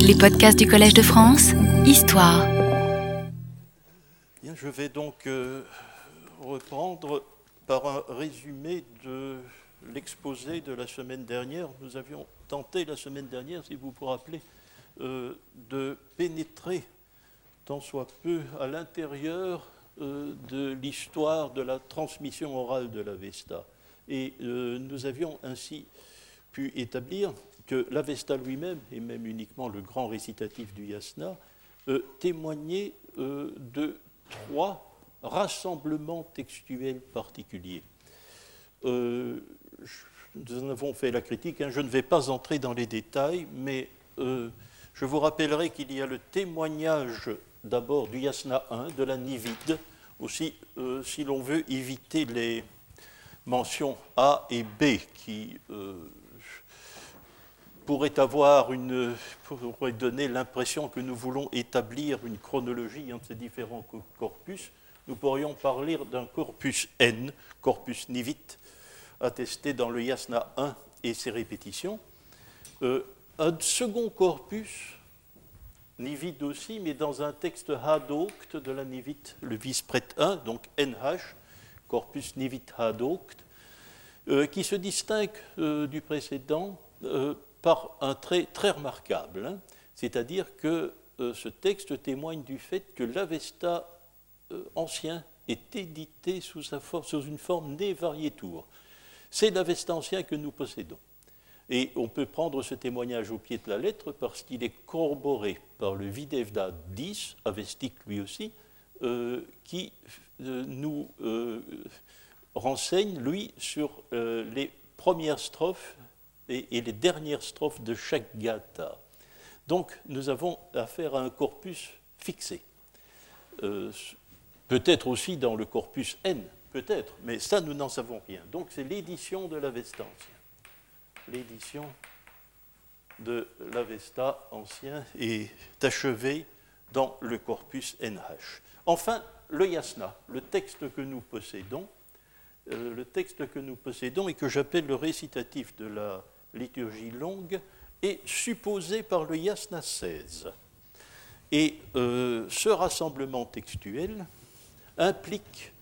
Les podcasts du Collège de France, Histoire. Je vais donc euh, reprendre par un résumé de l'exposé de la semaine dernière. Nous avions tenté la semaine dernière, si vous vous rappelez, euh, de pénétrer tant soit peu à l'intérieur euh, de l'histoire de la transmission orale de l'Avesta. Et euh, nous avions ainsi pu établir que l'Avesta lui-même, et même uniquement le grand récitatif du Yasna, euh, témoignait de trois rassemblements textuels particuliers. nous en avons fait la critique, hein. je ne vais pas entrer dans les détails, mais je vous rappellerai qu'il y a le témoignage d'abord du Yasna 1, de la Nivide, aussi euh, si l'on veut éviter les mentions A et B qui pourraient avoir une, pourraient donner l'impression que nous voulons établir une chronologie entre ces différents corpus, nous pourrions parler d'un corpus N, corpus Nivit, attesté dans le Yasna 1 et ses répétitions. Euh, un second corpus Nivide aussi, mais dans un texte Hadokt de la Nivite, le vice-prêtre 1, donc NH, corpus Nivite Hadokt, euh, qui se distingue euh, du précédent euh, par un trait très remarquable, hein. c'est-à-dire que ce texte témoigne du fait que l'Avesta ancien est édité sous, une forme né variétour. C'est l'Avesta ancien que nous possédons. Et on peut prendre ce témoignage au pied de la lettre parce qu'il est corroboré par le Videvda 10, avestique lui aussi, euh, qui euh, nous euh, renseigne, lui, sur les premières strophes et, les dernières strophes de chaque gata. Donc nous avons affaire à un corpus fixé. peut-être aussi dans le corpus N, peut-être, mais ça nous n'en savons rien. Donc c'est l'édition de l'Avesta l'édition de l'Avesta ancien est achevée dans le corpus NH. Enfin, le yasna, le texte que nous possédons, euh, le texte que nous possédons et que j'appelle le récitatif de la liturgie longue, est supposé par le yasna 16. Et euh, ce rassemblement textuel implique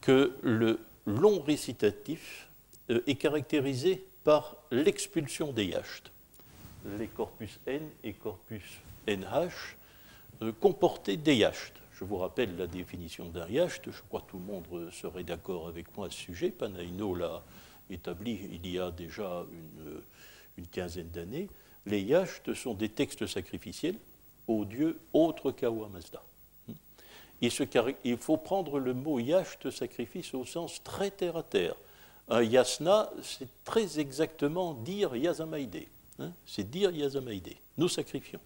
que le long récitatif euh, est caractérisé par l'expulsion des yachts. Les corpus N et corpus NH euh, comportaient des yachts. Je vous rappelle la définition d'un yacht, je crois que tout le monde serait d'accord avec moi à ce sujet. Panaino l'a établi il y a déjà une, une quinzaine d'années. Les yachts sont des textes sacrificiels aux dieux autres qu'Awa Mazda. Il, faut prendre le mot yacht, sacrifice, au sens très terre à terre. Un yasna, c'est très exactement dire yazamaïde. Hein, c'est dire yazamaïde. Nous sacrifions.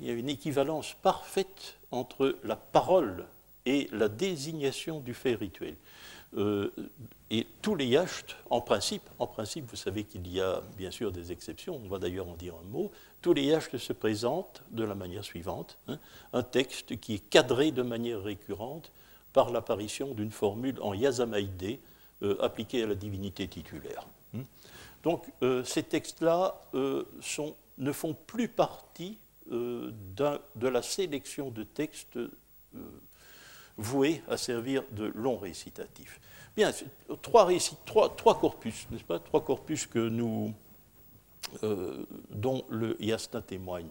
Il y a une équivalence parfaite entre la parole et la désignation du fait rituel. Euh, et tous les yachts, en principe, en principe, vous savez qu'il y a bien sûr des exceptions, on va d'ailleurs en dire un mot, tous les yachts se présentent de la manière suivante, hein, un texte qui est cadré de manière récurrente par l'apparition d'une formule en yazamaïde, euh, appliqués à la divinité titulaire. Hmm. Donc euh, ces textes-là ne font plus partie de la sélection de textes voués à servir de longs récitatifs. Bien, trois, trois, corpus, n'est-ce pas Trois corpus que nous, dont le Yasna témoigne.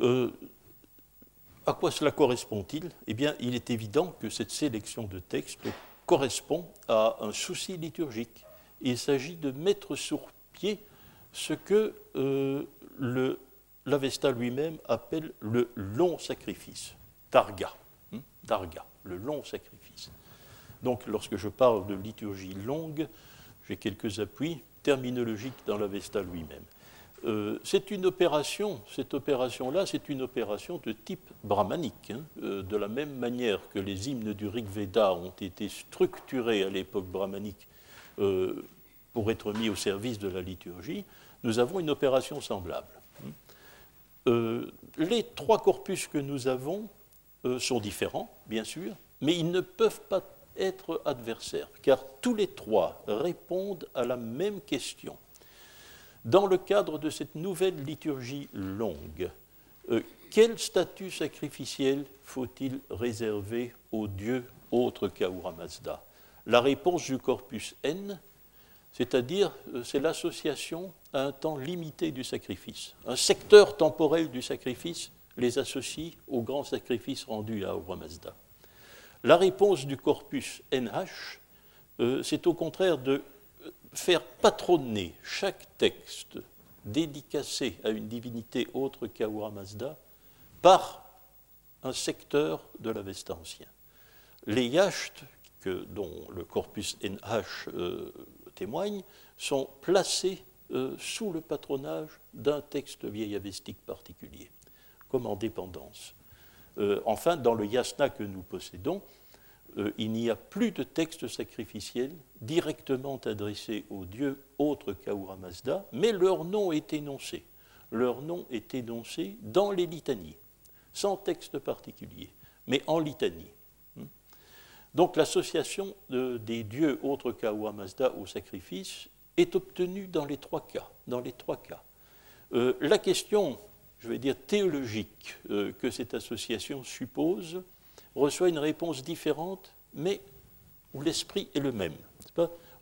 à quoi cela correspond-il? Eh bien, il est évident que cette sélection de textes correspond à un souci liturgique. Il s'agit de mettre sur pied ce que euh, l'Avesta lui-même appelle le long sacrifice, hein, Darga, le long sacrifice. Donc lorsque je parle de liturgie longue, j'ai quelques appuis terminologiques dans l'Avesta lui-même. Euh, c'est une opération, cette opération-là, c'est une opération de type brahmanique. Hein. Euh, de la même manière que les hymnes du Rig Veda ont été structurés à l'époque brahmanique euh, pour être mis au service de la liturgie, nous avons une opération semblable. les trois corpus que nous avons sont différents, bien sûr, mais ils ne peuvent pas être adversaires, car tous les trois répondent à la même question Dans le cadre de cette nouvelle liturgie longue, euh, quel statut sacrificiel faut-il réserver aux dieux autres qu'Ahura Mazda? La réponse du corpus N, c'est-à-dire euh, c'est l'association à un temps limité du sacrifice. Un secteur temporel du sacrifice les associe au grand sacrifice rendu à Ahura Mazda. La réponse du corpus NH, euh, c'est au contraire de faire patronner chaque texte dédicacé à une divinité autre qu'Ahura Mazda par un secteur de l'Avesta ancien. Les yachts, dont le corpus NH euh, témoigne, sont placés euh, sous le patronage d'un texte vieil avestique particulier, comme en dépendance. Euh, enfin, dans le yasna que nous possédons, il n'y a plus de texte sacrificiel directement adressé aux dieux autres qu'Ahura Mazda, mais leur nom est énoncé. Leur nom est énoncé dans les litanies sans texte particulier, mais en litanie. Donc l'association des dieux autres qu'Awa Mazda au sacrifice est obtenue dans les trois cas. Euh, la question, je vais dire théologique, euh, que cette association suppose reçoit une réponse différente, mais où l'esprit est le même.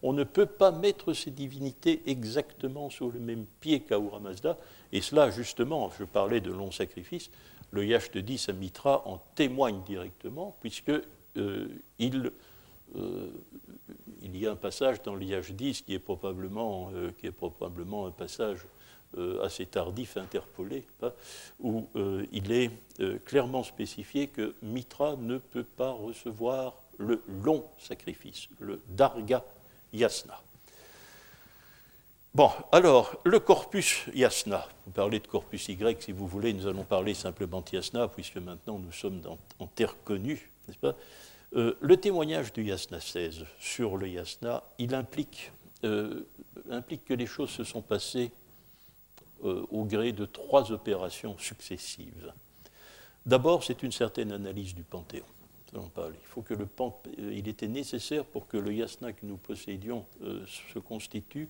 on ne peut pas mettre ces divinités exactement sur le même pied qu'Ahura Mazda, et cela, justement, je parlais de long sacrifice, le Yacht 10 à Mitra en témoigne directement, puisque euh, il, euh, il, y a un passage dans le Yacht 10 qui est probablement, euh, qui est probablement un passage assez tardif, interpolé, hein, où il est clairement spécifié que Mitra ne peut pas recevoir le long sacrifice, le Darga Yasna. Bon, alors, le corpus yasna. Vous parlez de corpus Y si vous voulez, nous allons parler simplement de yasna, puisque maintenant nous sommes en terre connue, n'est-ce pas? Euh, Le témoignage du yasna 16 sur le yasna, il implique, euh, implique que les choses se sont passées euh, au gré de trois opérations successives. D'abord, c'est une certaine analyse du panthéon. Il faut que le il était nécessaire pour que le yasna que nous possédions se constitue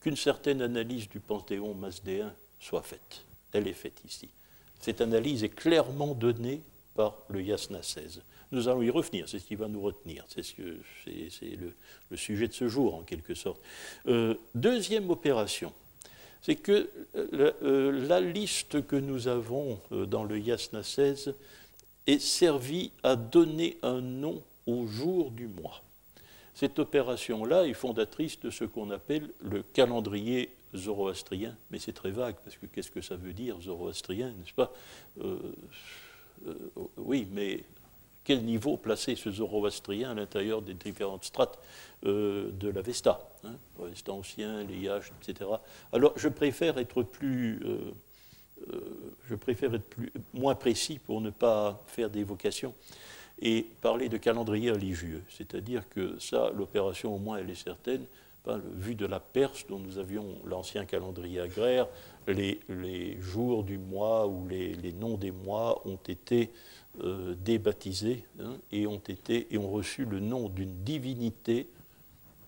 qu'une certaine analyse du panthéon masdéen soit faite. Elle est faite ici. Cette analyse est clairement donnée par le Yasna 16. Nous allons y revenir, c'est ce qui va nous retenir, c'est ce le, le, sujet de ce jour en quelque sorte. Euh, deuxième opération, c'est que euh, euh, la, liste que nous avons dans le Yasna 16 est servie à donner un nom au jour du mois. Cette opération-là est fondatrice de ce qu'on appelle le calendrier zoroastrien, mais c'est très vague, parce que qu'est-ce que ça veut dire, zoroastrien, n'est-ce pas? Euh, euh, Oui, mais quel niveau placer ce zoroastrien à l'intérieur des différentes strates euh, de l'Avesta hein, L'Avesta ancien, les Yachts, etc. Alors, je préfère être plus... je préfère être plus, moins précis pour ne pas faire d'évocation et parler de calendrier religieux. C'est-à-dire que ça, l'opération au moins, elle est certaine. vu de la Perse, dont nous avions l'ancien calendrier agraire, les, jours du mois ou les, noms des mois ont été euh, débaptisés hein, et, ont été, et ont reçu le nom d'une divinité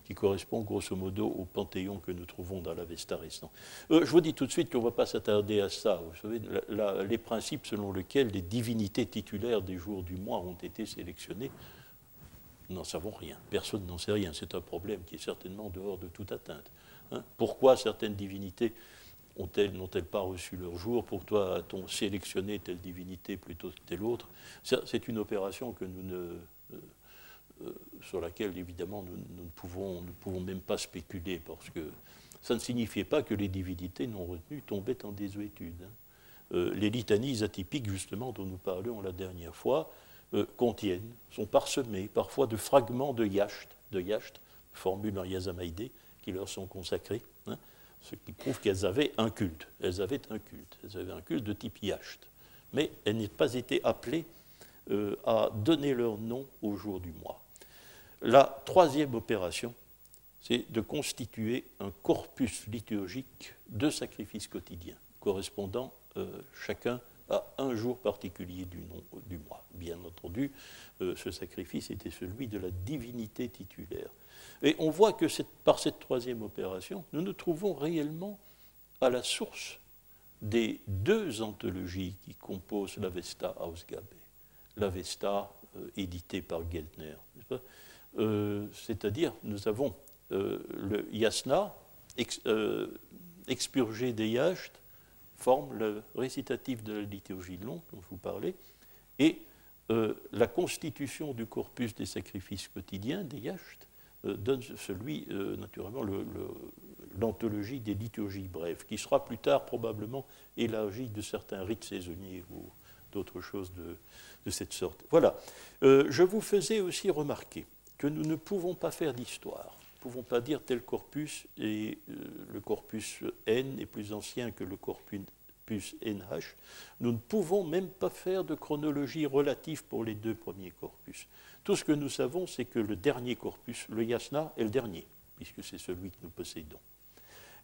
qui correspond grosso modo au panthéon que nous trouvons dans l'Avesta récent. Euh, je vous dis tout de suite qu'on ne va pas s'attarder à ça. Vous savez, les principes selon lesquels les divinités titulaires des jours du mois ont été sélectionnées, nous n'en savons rien. Personne n'en sait rien. C'est un problème qui est certainement dehors de toute atteinte. Hein. Pourquoi certaines divinités ont-elles, n'ont-elles pas reçu leur jour Pourquoi a-t-on sélectionné telle divinité plutôt que telle autre C'est une opération que nous ne euh, euh, sur laquelle, évidemment, nous, ne pouvons, même pas spéculer, parce que ça ne signifiait pas que les divinités non retenues tombaient en désuétude. Hein. Euh, les litanies atypiques, justement, dont nous parlions la dernière fois, contiennent, sont parsemées parfois de fragments de yacht, de yacht, formules en yazamaïdé, qui leur sont consacrées, hein, ce qui prouve qu'elles avaient un culte. Elles avaient un culte. Elles avaient un culte de type yacht. Mais elles n'ont pas été appelées à donner leur nom au jour du mois. La troisième opération, c'est de constituer un corpus liturgique de sacrifices quotidiens, correspondant euh, chacun à un jour particulier du, du mois. Bien entendu, euh, ce sacrifice était celui de la divinité titulaire. Et on voit que par cette troisième opération, nous nous trouvons réellement à la source des deux anthologies qui composent l'Avesta Ausgabe. L'Avesta euh, édité par Geltner. Euh, c'est-à-dire, nous avons euh, le Yasna, expurgé des Yacht, forme le récitatif de la liturgie longue dont je vous parlais, et la constitution du corpus des sacrifices quotidiens des Yacht donne celui, naturellement, l'anthologie des liturgies brèves, qui sera plus tard probablement élargie de certains rites saisonniers ou d'autres choses de, de cette sorte. Voilà. Euh, je vous faisais aussi remarquer que nous ne pouvons pas faire d'histoire. Nous pouvons pas dire tel corpus et euh, le corpus N est plus ancien que le corpus NH. Nous ne pouvons même pas faire de chronologie relative pour les deux premiers corpus. Tout ce que nous savons, c'est que le dernier corpus, le Yasna, est le dernier, puisque c'est celui que nous possédons.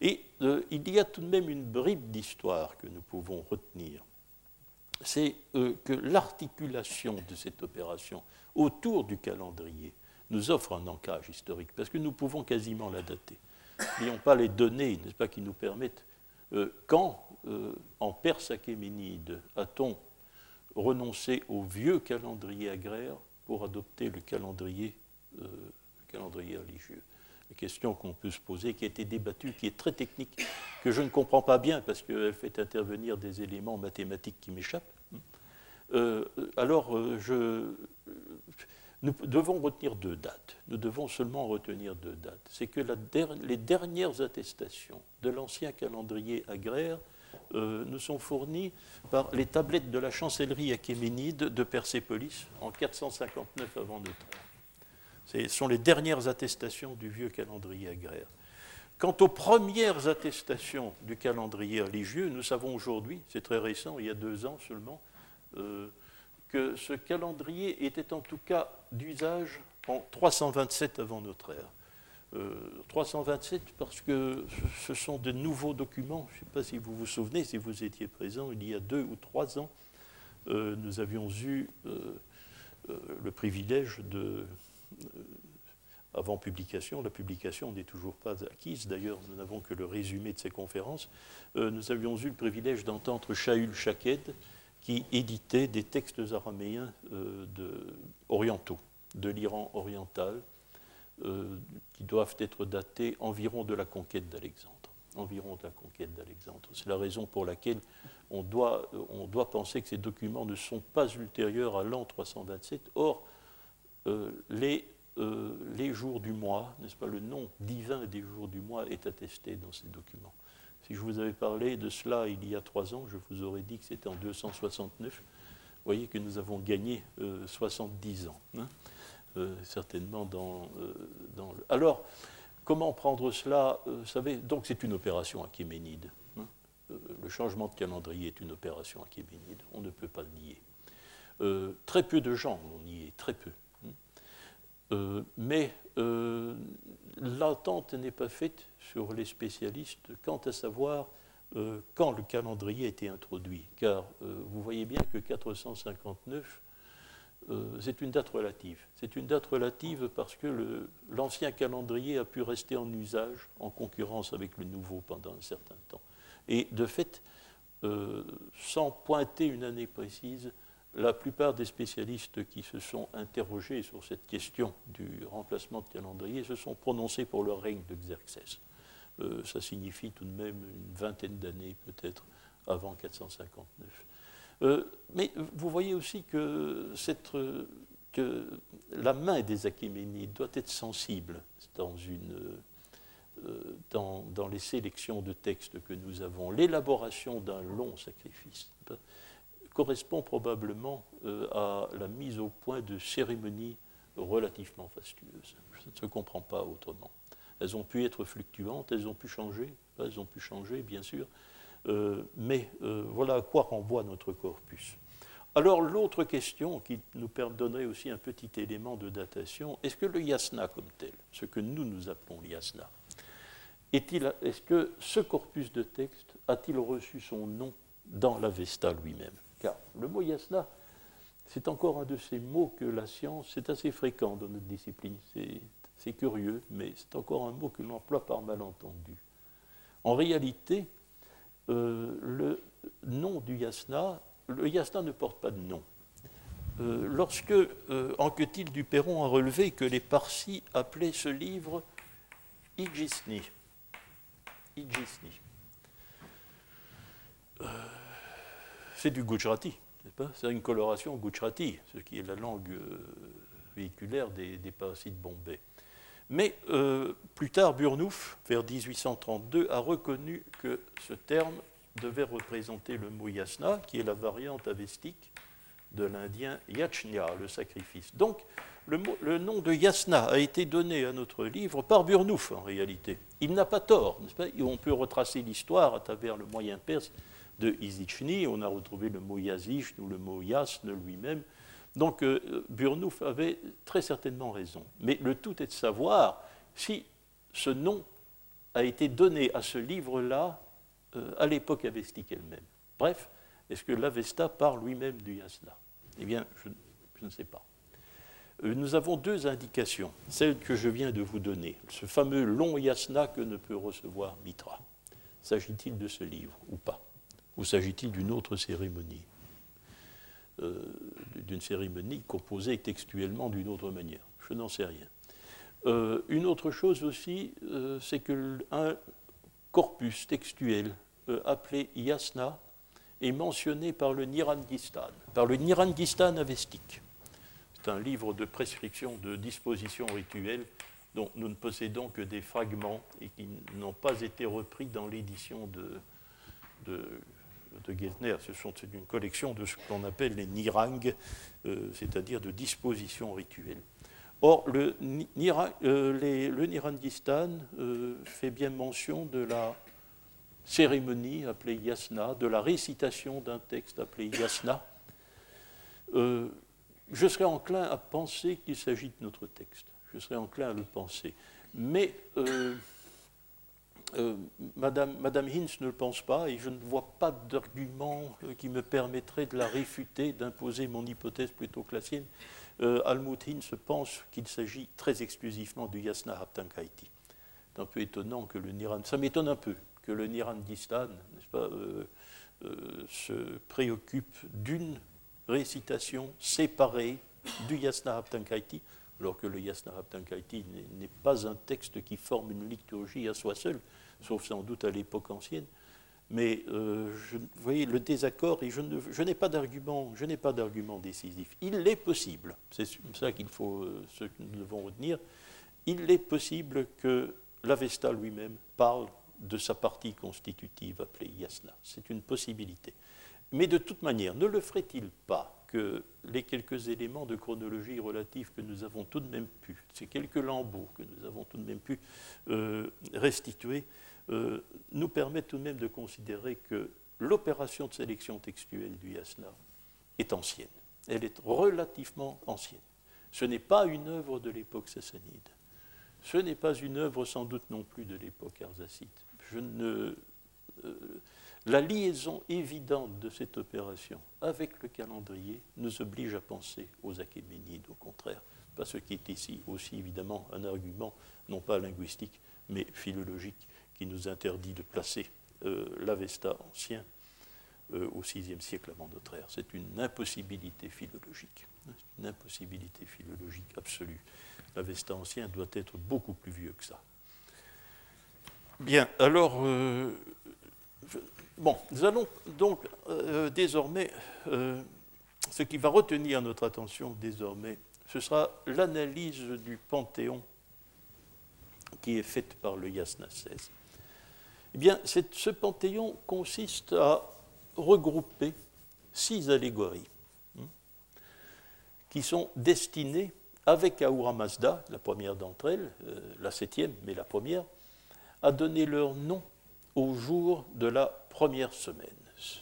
Et euh, il y a tout de même une bribe d'histoire que nous pouvons retenir c'est euh, que l'articulation de cette opération autour du calendrier nous offre un ancrage historique, parce que nous pouvons quasiment la dater. N'ayons pas les données, n'est-ce pas, qui nous permettent. Euh, quand, euh, en Perse achéménide, a-t-on renoncé au vieux calendrier agraire pour adopter le calendrier, le calendrier religieux? La question qu'on peut se poser, qui a été débattue, qui est très technique, que je ne comprends pas bien parce qu'elle fait intervenir des éléments mathématiques qui m'échappent. Euh, alors, euh, nous devons retenir deux dates. Nous devons seulement retenir deux dates. C'est que les dernières attestations de l'ancien calendrier agraire euh, nous sont fournies par les tablettes de la chancellerie achéménide de Persépolis en 459 avant notre ère. Ce sont les dernières attestations du vieux calendrier agraire. Quant aux premières attestations du calendrier religieux, nous savons aujourd'hui, c'est très récent, il y a deux ans seulement, euh, que ce calendrier était en tout cas d'usage en 327 avant notre ère. 327 euh, parce que ce sont de nouveaux documents. Je ne sais pas si vous vous souvenez, si vous étiez présent, il y a deux ou trois ans, euh, nous avions eu le privilège de euh, avant publication. La publication n'est toujours pas acquise. D'ailleurs, nous n'avons que le résumé de ces conférences. Euh, nous avions eu le privilège d'entendre Shaul Shaked, qui éditait des textes araméens euh, orientaux, de l'Iran oriental, qui doivent être datés environ de la conquête d'Alexandre. Environ de la conquête d'Alexandre. C'est la raison pour laquelle on doit, on doit penser que ces documents ne sont pas ultérieurs à l'an 327. Or, euh, les, euh, les jours du mois, n'est-ce pas, le nom divin des jours du mois est attesté dans ces documents. Si je vous avais parlé de cela il y a trois ans, je vous aurais dit que c'était en 269. Vous voyez que nous avons gagné 70 euh, ans, hein, certainement dans, le... Alors, comment prendre cela Vous savez, donc c'est une opération achéménide. Hein. le changement de calendrier est une opération achéménide, on ne peut pas le nier. très peu de gens l'ont nié, très peu. Euh, mais euh, l'attente n'est pas faite sur les spécialistes quant à savoir euh, quand le calendrier a été introduit. Car vous voyez bien que 459, c'est une date relative. C'est une date relative parce que l'ancien calendrier a pu rester en usage, en concurrence avec le nouveau pendant un certain temps. Et de fait, sans pointer une année précise, la plupart des spécialistes qui se sont interrogés sur cette question du remplacement de calendrier se sont prononcés pour le règne de Xerxès. Euh, ça signifie tout de même une vingtaine d'années peut-être avant 459. Euh, mais vous voyez aussi que, que, la main des Achéménides doit être sensible euh, dans, les sélections de textes que nous avons. L'élaboration d'un long sacrifice correspond probablement euh, à la mise au point de cérémonies relativement fastueuses. Ça ne se comprend pas autrement. Elles ont pu être fluctuantes, elles ont pu changer, elles ont pu changer, bien sûr, euh, mais euh, voilà à quoi renvoie notre corpus. Alors l'autre question qui nous donnerait aussi un petit élément de datation, est-ce que le yasna comme tel, ce que nous nous appelons l'yasna, est-ce que ce corpus de texte a-t-il reçu son nom dans l'Avesta lui-même? Car le mot yasna, c'est encore un de ces mots que la science, c'est assez fréquent dans notre discipline. C'est curieux, mais c'est encore un mot que l'on emploie par malentendu. En réalité, le nom du yasna, le yasna ne porte pas de nom. lorsque Anquetil du Perron a relevé que les Parsis appelaient ce livre Ijisni, c'est du Gujarati, c'est une coloration Gujarati, ce qui est la langue véhiculaire des, des parasites Bombay. Mais euh, plus tard, Burnouf, vers 1832, a reconnu que ce terme devait représenter le mot yasna, qui est la variante avestique de l'indien yachnya, le sacrifice. Donc, le, nom de yasna a été donné à notre livre par Burnouf, en réalité. Il n'a pas tort, n'est-ce pas? On peut retracer l'histoire à travers le moyen perse de Izichni. On a retrouvé le mot yazish ou le mot yasne lui-même. Donc euh, Burnouf avait très certainement raison. Mais le tout est de savoir si ce nom a été donné à ce livre-là euh, à l'époque avestique elle-même. Bref, est-ce que l'Avesta parle lui-même du yasna? Eh bien, je, ne sais pas. Euh, nous avons deux indications, celle que je viens de vous donner, ce fameux long yasna que ne peut recevoir Mitra. S'agit-il de ce livre ou pas? Ou s'agit-il d'une autre cérémonie? Euh, d'une cérémonie composée textuellement d'une autre manière. Je n'en sais rien. Euh, une autre chose aussi, euh, c'est qu'un corpus textuel appelé yasna est mentionné par le Nirandistan, par le Nirandistan avestique. C'est un livre de prescription de dispositions rituelles dont nous ne possédons que des fragments et qui n'ont pas été repris dans l'édition de de Geltner. Ce sont une collection de ce qu'on appelle les nirang, euh, c'est-à-dire de dispositions rituelles. Or, le, euh, le Nirandistan euh, fait bien mention de la cérémonie appelée yasna, de la récitation d'un texte appelé yasna. je serais enclin à penser qu'il s'agit de notre texte. Je serais enclin à le penser. Mais euh, Madame, Hinz ne le pense pas et je ne vois pas d'argument euh, qui me permettrait de la réfuter, d'imposer mon hypothèse plutôt que la sienne. Euh, Hinz pense qu'il s'agit très exclusivement du Yasna Haptankaiti. C'est un peu étonnant que le Niran, ça m'étonne un peu que le Nirandistan, n'est-ce pas, se préoccupe d'une récitation séparée du Yasna Haptankaiti, alors que le Yasna Haptankaiti n'est pas un texte qui forme une liturgie à soi seul, sauf sans doute à l'époque ancienne. Mais euh, vous voyez le désaccord, et je, n'ai pas d'argument, je n'ai pas d'argument décisif. Il est possible, c'est ça qu'il faut, euh, ce que nous devons retenir. Il est possible que l'Avesta lui-même parle de sa partie constitutive appelée yasna. C'est une possibilité. Mais de toute manière, ne le ferait-il pas que les quelques éléments de chronologie relative que nous avons tout de même pu, ces quelques lambeaux que nous avons tout de même pu euh, restituer, euh, nous permettent tout de même de considérer que l'opération de sélection textuelle du Yasna est ancienne. Elle est relativement ancienne. Ce n'est pas une œuvre de l'époque sassanide. Ce n'est pas une œuvre sans doute non plus de l'époque arsacide. Je ne, la liaison évidente de cette opération avec le calendrier nous oblige à penser aux Achéménides, au contraire. Pas ce qui est ici aussi évidemment un argument, non pas linguistique, mais philologique qui nous interdit de placer euh, l'Avesta ancien euh, au VIe siècle avant notre ère. C'est une impossibilité philologique, une impossibilité philologique absolue. L'Avesta ancien doit être beaucoup plus vieux que ça. Bien, alors, euh, bon, nous allons donc désormais, ce qui va retenir notre attention désormais, ce sera l'analyse du panthéon qui est faite par le Yasna 16. Eh bien, ce panthéon consiste à regrouper six allégories hein, qui sont destinées, avec Ahura Mazda, la première d'entre elles, euh, la septième, mais la première, à donner leur nom au jour de la première semaine.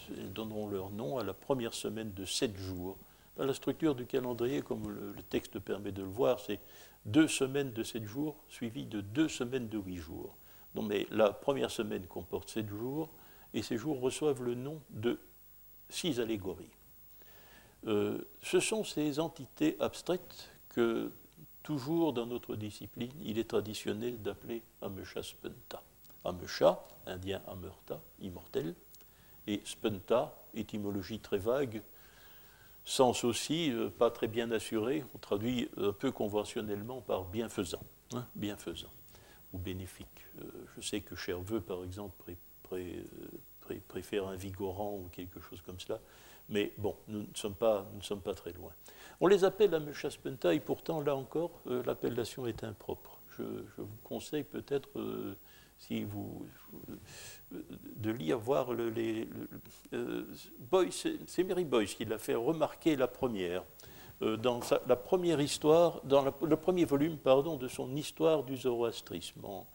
Elles donneront leur nom à la première semaine de sept jours. La structure du calendrier, comme le, texte permet de le voir, c'est deux semaines de sept jours suivies de deux semaines de huit jours mais la première semaine comporte sept jours, et ces jours reçoivent le nom de six allégories. Euh, ce sont ces entités abstraites que, toujours dans notre discipline, il est traditionnel d'appeler Amesha Spenta. Amesha, indien Amurta, immortel, et spenta, étymologie très vague, sens aussi pas très bien assuré, on traduit un peu conventionnellement par bienfaisant, hein, bienfaisant ou bénéfique. je sais que Cherveux, par exemple, préfère un vigorant ou quelque chose comme cela, mais bon, nous ne sommes pas, très loin. On les appelle la Mechaspenta et pourtant, là encore, l'appellation est impropre. Je vous conseille peut-être si vous, de lire, voir le, les, euh, c'est Mary Boyce qui l'a fait remarquer la première, euh, dans première histoire, dans le premier volume, pardon, de son histoire du zoroastrisme en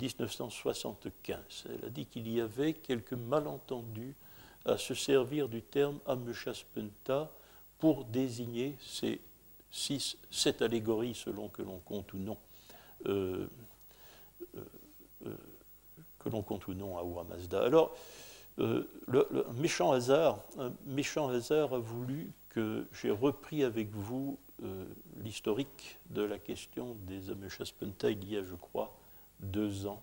1975. Elle a dit qu'il y avait quelques malentendus à se servir du terme Ameshaspenta pour désigner ces six, sept allégories, selon que l'on compte ou non. Euh, que l'on compte ou non à Mazda. Alors, euh, méchant hasard, un méchant hasard a voulu que j'ai repris avec vous euh, l'historique de la question des Ameshaspenta il y a, je crois, deux ans.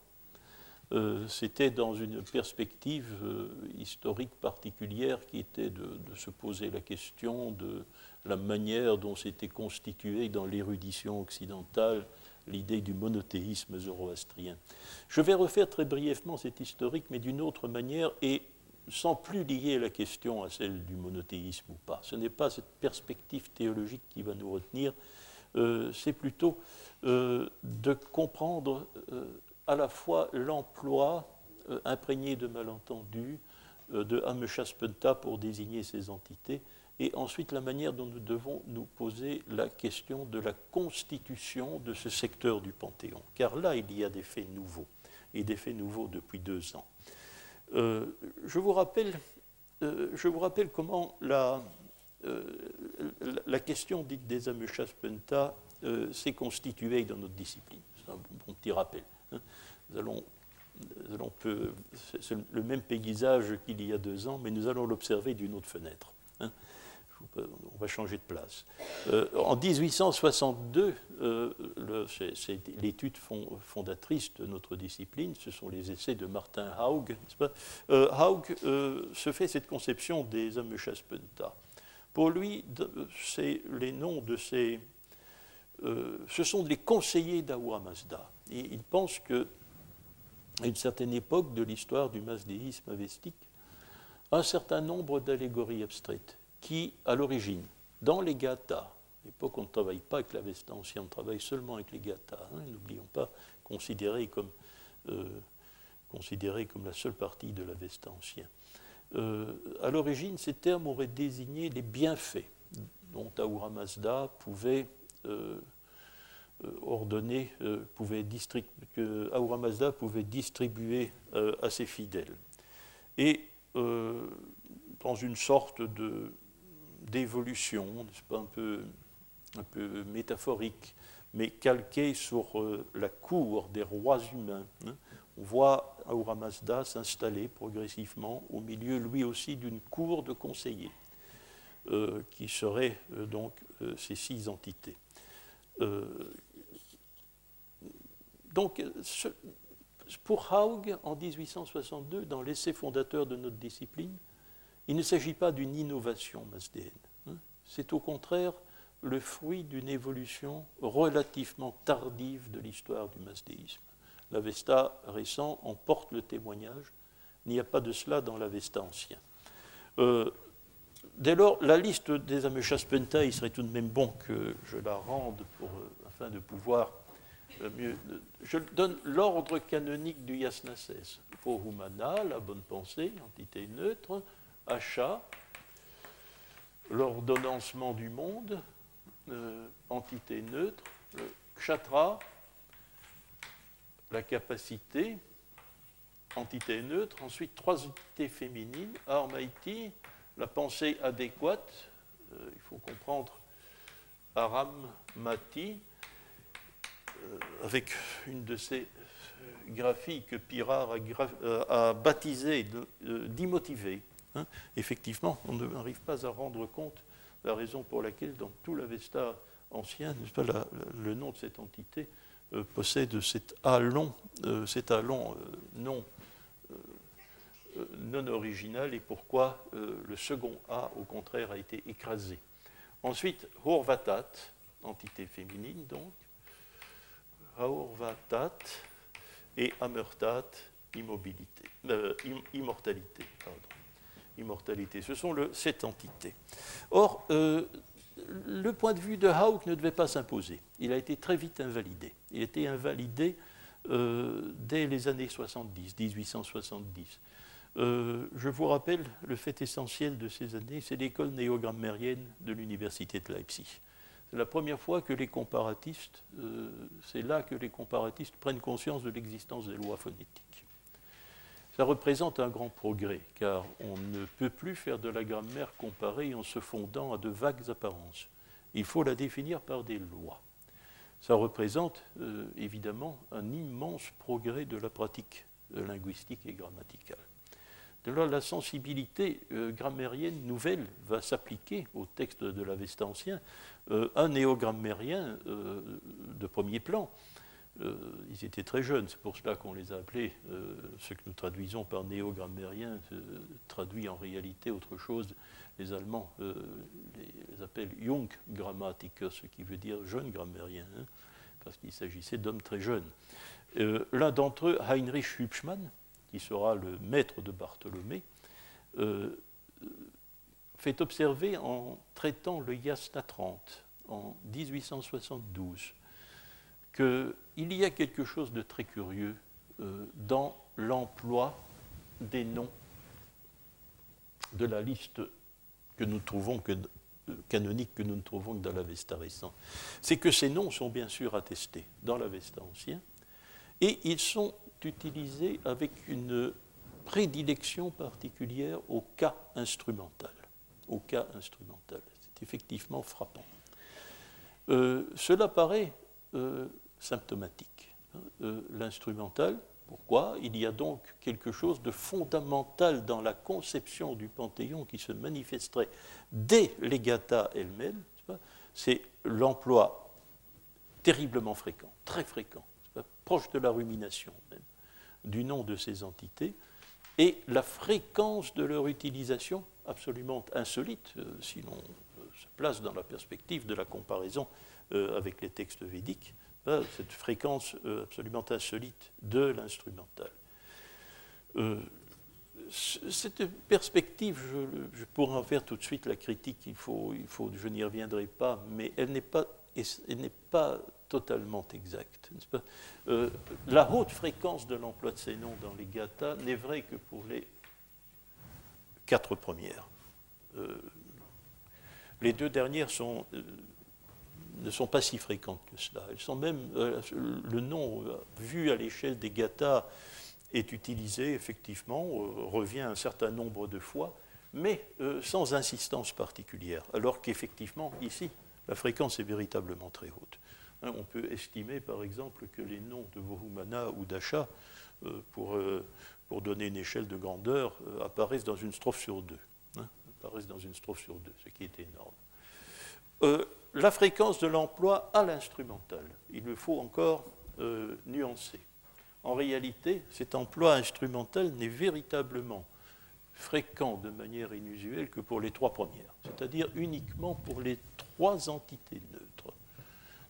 C'était dans une perspective historique particulière qui était de, de, se poser la question de la manière dont s'était constitué dans l'érudition occidentale l'idée du monothéisme zoroastrien. Je vais refaire très brièvement cet historique, mais d'une autre manière et sans plus lier la question à celle du monothéisme ou pas. Ce n'est pas cette perspective théologique qui va nous retenir, euh, c'est plutôt euh, de comprendre euh, à la fois l'emploi imprégné de malentendus de Ameshaspenta pour désigner ces entités, et ensuite la manière dont nous devons nous poser la question de la constitution de ce secteur du Panthéon. Car là, il y a des faits nouveaux, et des faits nouveaux depuis deux ans. Euh, je, vous rappelle, euh, je vous rappelle comment la, euh, la question dite des Amushas Penta s'est constituée dans notre discipline. C'est un bon, petit rappel. Hein. Nous allons c'est le même paysage qu'il y a deux ans, mais nous allons l'observer d'une autre fenêtre. Hein on va changer de place. Euh, en 1862, euh, c'est l'étude fondatrice de notre discipline, ce sont les essais de Martin Haug. Euh, Haug se fait cette conception des Ameshaspenta. Pour lui, c'est les noms de ces. ce sont les conseillers d'Ahura Mazda. Et il pense que, à une certaine époque de l'histoire du masdéisme avestique, un certain nombre d'allégories abstraites qui, à l'origine, dans les gathas, à l'époque on ne travaille pas avec l'Avesta ancien, on travaille seulement avec les gathas, hein, n'oublions pas, considérés comme, euh, comme la seule partie de l'Avesta ancien. Euh, à l'origine, ces termes auraient désigné les bienfaits dont Ahura Mazda pouvait euh, ordonner, pouvait Mazda pouvait distribuer à ses fidèles. Et dans une sorte de d'évolution, n'est-ce pas, un peu, métaphorique, mais calqué sur euh, la cour des rois humains. Hein. On voit Ahura Mazda s'installer progressivement au milieu, lui aussi, d'une cour de conseillers, euh, qui seraient euh, donc ces six entités. donc, pour Haug, en 1862, dans l'essai fondateur de notre discipline, il ne s'agit pas d'une innovation masdéenne. Hein. C'est au contraire le fruit d'une évolution relativement tardive de l'histoire du masdéisme. L'Avesta récent en porte le témoignage. Il n'y a pas de cela dans l'Avesta ancien. Euh, dès lors, la liste des Ameshaspenta, il serait tout de même bon que je la rende pour, euh, afin de pouvoir euh, mieux. Je donne l'ordre canonique du Yasnases. Humana, la bonne pensée, entité neutre achat, l'ordonnancement du monde, euh, entité neutre, le kshatra, la capacité, entité neutre, ensuite trois entités féminines, armaïti, la pensée adéquate, euh, il faut comprendre aram, mati, euh, avec une de ces graphies que Pirard a, a baptisée. Hein. Effectivement, on n'arrive pas à rendre compte la raison pour laquelle, dans tout l'Avesta ancien, pas, le nom de cette entité euh, possède cet alon, euh, cet alon euh, non, original et pourquoi le second A, au contraire, a été écrasé. Ensuite, Horvatat, entité féminine donc, Horvatat et Amertat, immobilité, immortalité. Immortalité. Ce sont le, sept entités. Or, le point de vue de Hauck ne devait pas s'imposer. Il a été très vite invalidé. Il a été invalidé euh, dès les années 70, 1870. Euh, je vous rappelle le fait essentiel de ces années, c'est l'école néogrammérienne de l'université de Leipzig. C'est la première fois que les comparatistes, euh, c'est là que les comparatistes prennent conscience de l'existence des lois phonétiques. Ça représente un grand progrès, car on ne peut plus faire de la grammaire comparée en se fondant à de vagues apparences. Il faut la définir par des lois. Ça représente euh, évidemment un immense progrès de la pratique euh, linguistique et grammaticale. De là, la sensibilité euh, grammairienne nouvelle va s'appliquer au texte de l'Avesta ancien. un néogrammérien de premier plan euh, ils étaient très jeunes, c'est pour cela qu'on les a appelés, euh, ce que nous traduisons par néo-grammairiens, euh, traduit en réalité autre chose. Les Allemands les, appellent Jung Grammatiker, ce qui veut dire jeune grammairien, hein, parce qu'il s'agissait d'hommes très jeunes. L'un d'entre eux, Heinrich Hübschmann, qui sera le maître de Bartholomé, fait observer en traitant le Yasna 30 en 1872 qu'il y a quelque chose de très curieux euh, dans l'emploi des noms de la liste que nous trouvons euh, canonique que nous ne trouvons que dans l'Avesta récent. C'est que ces noms sont bien sûr attestés dans l'Avesta ancien et ils sont utilisés avec une prédilection particulière au cas instrumental. Au cas instrumental. C'est effectivement frappant. Euh, cela paraît symptomatique. Hein, euh, l'instrumental, pourquoi? Il y a donc quelque chose de fondamental dans la conception du Panthéon qui se manifesterait dès l'Egata elle-même. C'est l'emploi terriblement fréquent, très fréquent, proche de la rumination même, du nom de ces entités, et la fréquence de leur utilisation absolument insolite, euh, si l'on euh, se place dans la perspective de la comparaison avec les textes védiques, cette fréquence euh, absolument insolite de l'instrumental. Euh, cette perspective, je, pourrais en faire tout de suite la critique, il faut, il faut, je n'y reviendrai pas, mais elle n'est pas, n'est pas totalement exacte. Pas? Euh, la haute fréquence de l'emploi de ces noms dans les gathas n'est vraie que pour les quatre premières. les deux dernières sont ne sont pas si fréquentes que cela. Elles sont même, euh, le nom euh, vu à l'échelle des gathas est utilisé effectivement, euh, revient un certain nombre de fois, mais sans insistance particulière, alors qu'effectivement, ici, la fréquence est véritablement très haute. Hein, on peut estimer par exemple que les noms de Vohumana ou d'Acha, pour, pour donner une échelle de grandeur, apparaissent dans une strophe sur deux. Hein, apparaissent dans une strophe sur deux, ce qui est énorme la fréquence de l'emploi à l'instrumental. Il me faut encore euh, nuancer. En réalité, cet emploi instrumental n'est véritablement fréquent de manière inusuelle que pour les trois premières, c'est-à-dire uniquement pour les trois entités neutres.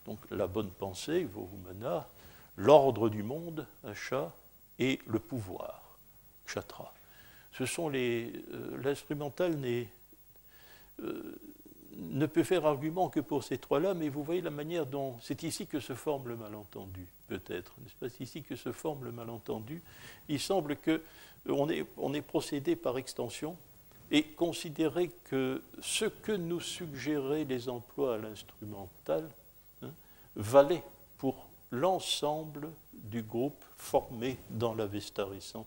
Donc la bonne pensée, Vohumana, l'ordre du monde, Acha, et le pouvoir, Kshatra. Ce sont les. Euh, l'instrumental n'est. Euh, ne peut faire argument que pour ces trois-là, mais vous voyez la manière dont c'est ici que se forme le malentendu, peut-être. N'est-ce pas? C'est ici que se forme le malentendu. Il semble que est, on est procédé par extension et considérer que ce que nous suggéraient les emplois à l'instrumental hein, valait pour l'ensemble du groupe formé dans l'Avesta récent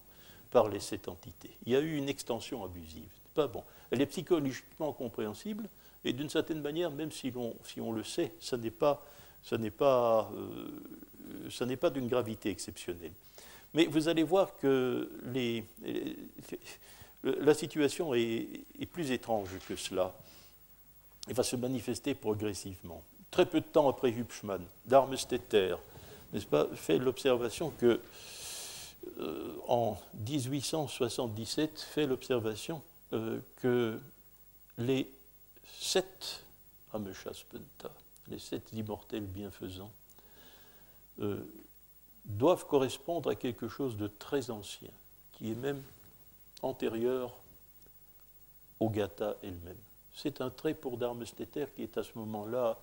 par les sept entités. Il y a eu une extension abusive. Pas? Bon. Elle est psychologiquement compréhensible, et d'une certaine manière, même si, on, si on le sait, ça n'est pas, ça n'est pas, euh, pas d'une gravité exceptionnelle. Mais vous allez voir que la situation est, plus étrange que cela. Elle va se manifester progressivement. Très peu de temps après Hübschmann, Darmestetter, n'est-ce pas, fait l'observation que en 1877, fait l'observation que les sept Ameshaspenta, les sept immortels bienfaisants, doivent correspondre à quelque chose de très ancien, qui est même antérieur au Gata elle-même. C'est un trait pour Darmesteter qui est à ce moment-là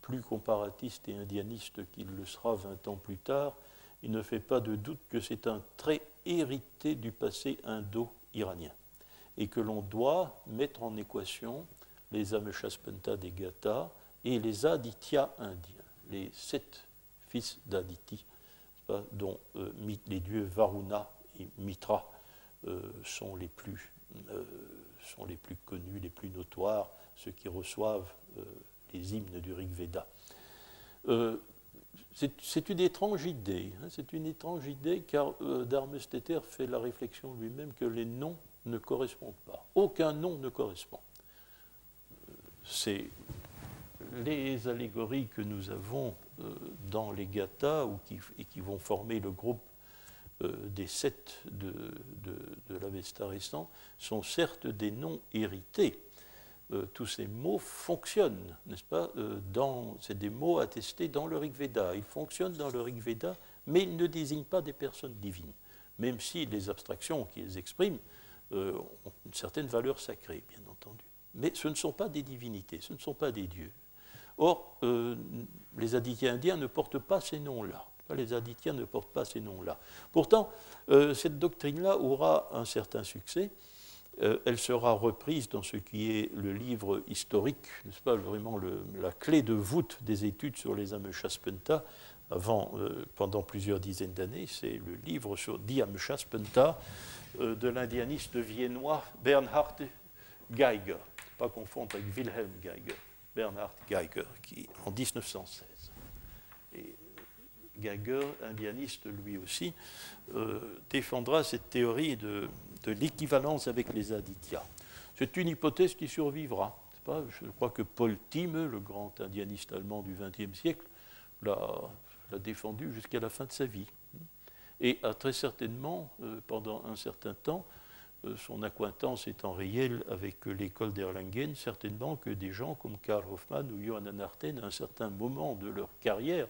plus comparatiste et indianiste qu'il le sera 20 ans plus tard. Il ne fait pas de doute que c'est un trait hérité du passé indo-iranien et que l'on doit mettre en équation les Ameshaspenta des Gata et les Aditya indiens, les sept fils d'Aditi, dont euh, les dieux Varuna et Mitra euh, sont, les plus, euh, sont les plus connus, les plus notoires, ceux qui reçoivent les hymnes du Rig Veda. c'est une étrange idée, hein, c'est une étrange idée car Dharmesteter fait la réflexion lui-même que les noms ne correspondent pas. Aucun nom ne correspond. C'est les allégories que nous avons euh, dans les gathas et qui vont former le groupe euh, des sept de, de, l'Avesta récent sont certes des noms hérités. Euh, tous ces mots fonctionnent, n'est-ce pas C'est des mots attestés dans le Rig Veda. Ils fonctionnent dans le Rig Veda, mais ils ne désignent pas des personnes divines, même si les abstractions qu'ils expriment ont une certaine valeur sacrée, bien entendu. Mais ce ne sont pas des divinités, ce ne sont pas des dieux. Or, euh, les Aditya indiens ne portent pas ces noms-là. Les ne portent pas ces noms-là. Pourtant, euh, cette doctrine-là aura un certain succès. Euh, elle sera reprise dans ce qui est le livre historique, n'est-ce pas, vraiment la clé de voûte des études sur les Ameshaspenta, avant, pendant plusieurs dizaines d'années. C'est le livre sur Die Ameshaspenta de l'indianiste viennois Bernhard Geiger, pas confondre avec Wilhelm Geiger. Bernhard Geiger, qui, en 1916. Et Geiger, indianiste lui aussi, euh, défendra cette théorie de, l'équivalence avec les Aditya. C'est une hypothèse qui survivra. Je crois que Paul Thieme, le grand indianiste allemand du XXe siècle, l'a défendu jusqu'à la fin de sa vie. Et a très certainement, euh, pendant un certain temps, son acquaintance étant réelle avec l'école d'Erlangen, certainement que des gens comme Karl Hoffmann ou Johann Arten, à un certain moment de leur carrière,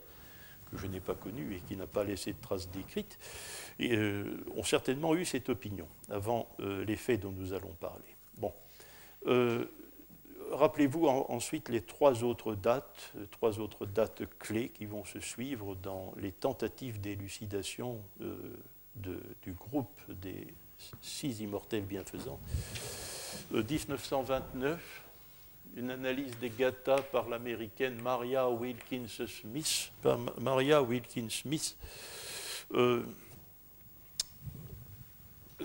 que je n'ai pas connu et qui n'a pas laissé de traces décrites, euh, ont certainement eu cette opinion avant euh, les faits dont nous allons parler. Bon. Rappelez-vous ensuite les trois autres dates, trois autres dates clés qui vont se suivre dans les tentatives d'élucidation du groupe des six immortels bienfaisants. 1929, euh, une analyse des gathas par l'américaine Maria Wilkins Smith. Maria Wilkins Smith euh,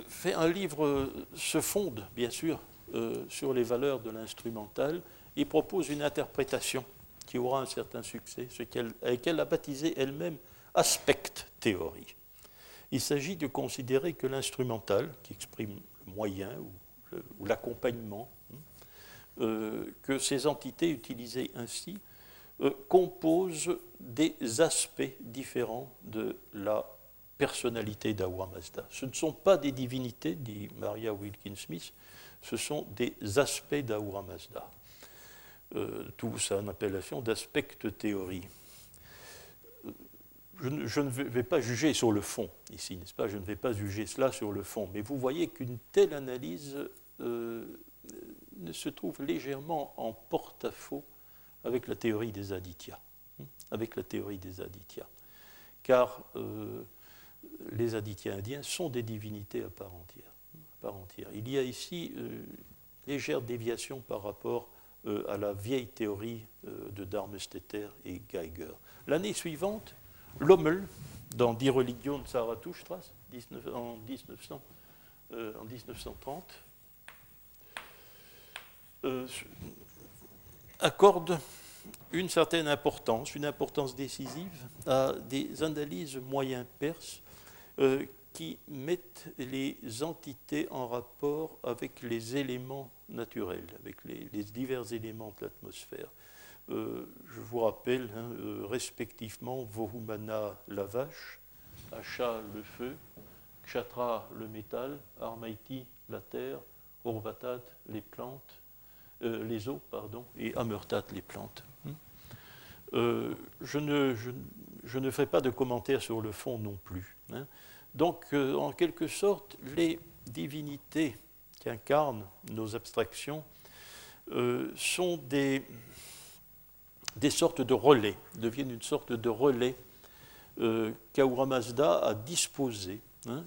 fait un livre, se fonde bien sûr euh, sur les valeurs de l'instrumental et propose une interprétation qui aura un certain succès, ce qu'elle, a baptisé elle-même aspect théorie. Il s'agit de considérer que l'instrumental, qui exprime le moyen ou, l'accompagnement, hein, euh, que ces entités utilisées ainsi euh, composent des aspects différents de la personnalité d'Awa Mazda. Ce ne sont pas des divinités, dit Maria Wilkins Smith, ce sont des aspects d'Awa Mazda. Euh, tout ça en appellation d'aspect théorie je, ne vais pas juger sur le fond ici, n'est-ce pas? Je ne vais pas juger cela sur le fond. Mais vous voyez qu'une telle analyse euh, se trouve légèrement en porte-à-faux avec la théorie des aditya. Hein, avec la théorie des aditya. Car euh, les aditya indiens sont des divinités à part entière. Il y a ici euh, légère déviation par rapport à la vieille théorie de Darmesteter et Geiger. L'année suivante, Lommel, dans Die Religion de Zarathustra, en, 1900, euh, en 1930, euh, accorde une certaine importance, une importance décisive à des analyses moyen perses euh, qui mettent les entités en rapport avec les éléments naturels, avec les divers éléments de l'atmosphère. Euh, je vous rappelle hein, euh, respectivement Vohumana la vache, Acha le feu, Kshatra, le métal, Armaiti, la terre, Urvatat, les plantes, euh, les eaux, pardon, et Amurtat, les plantes. Hmm. Je, ne, je, ne, ferai pas de commentaires sur le fond non plus. Hein. Donc, en quelque sorte, les divinités qui incarnent nos abstractions sont des, des sortes de relais, deviennent une sorte de relais euh, Mazda a disposé hein,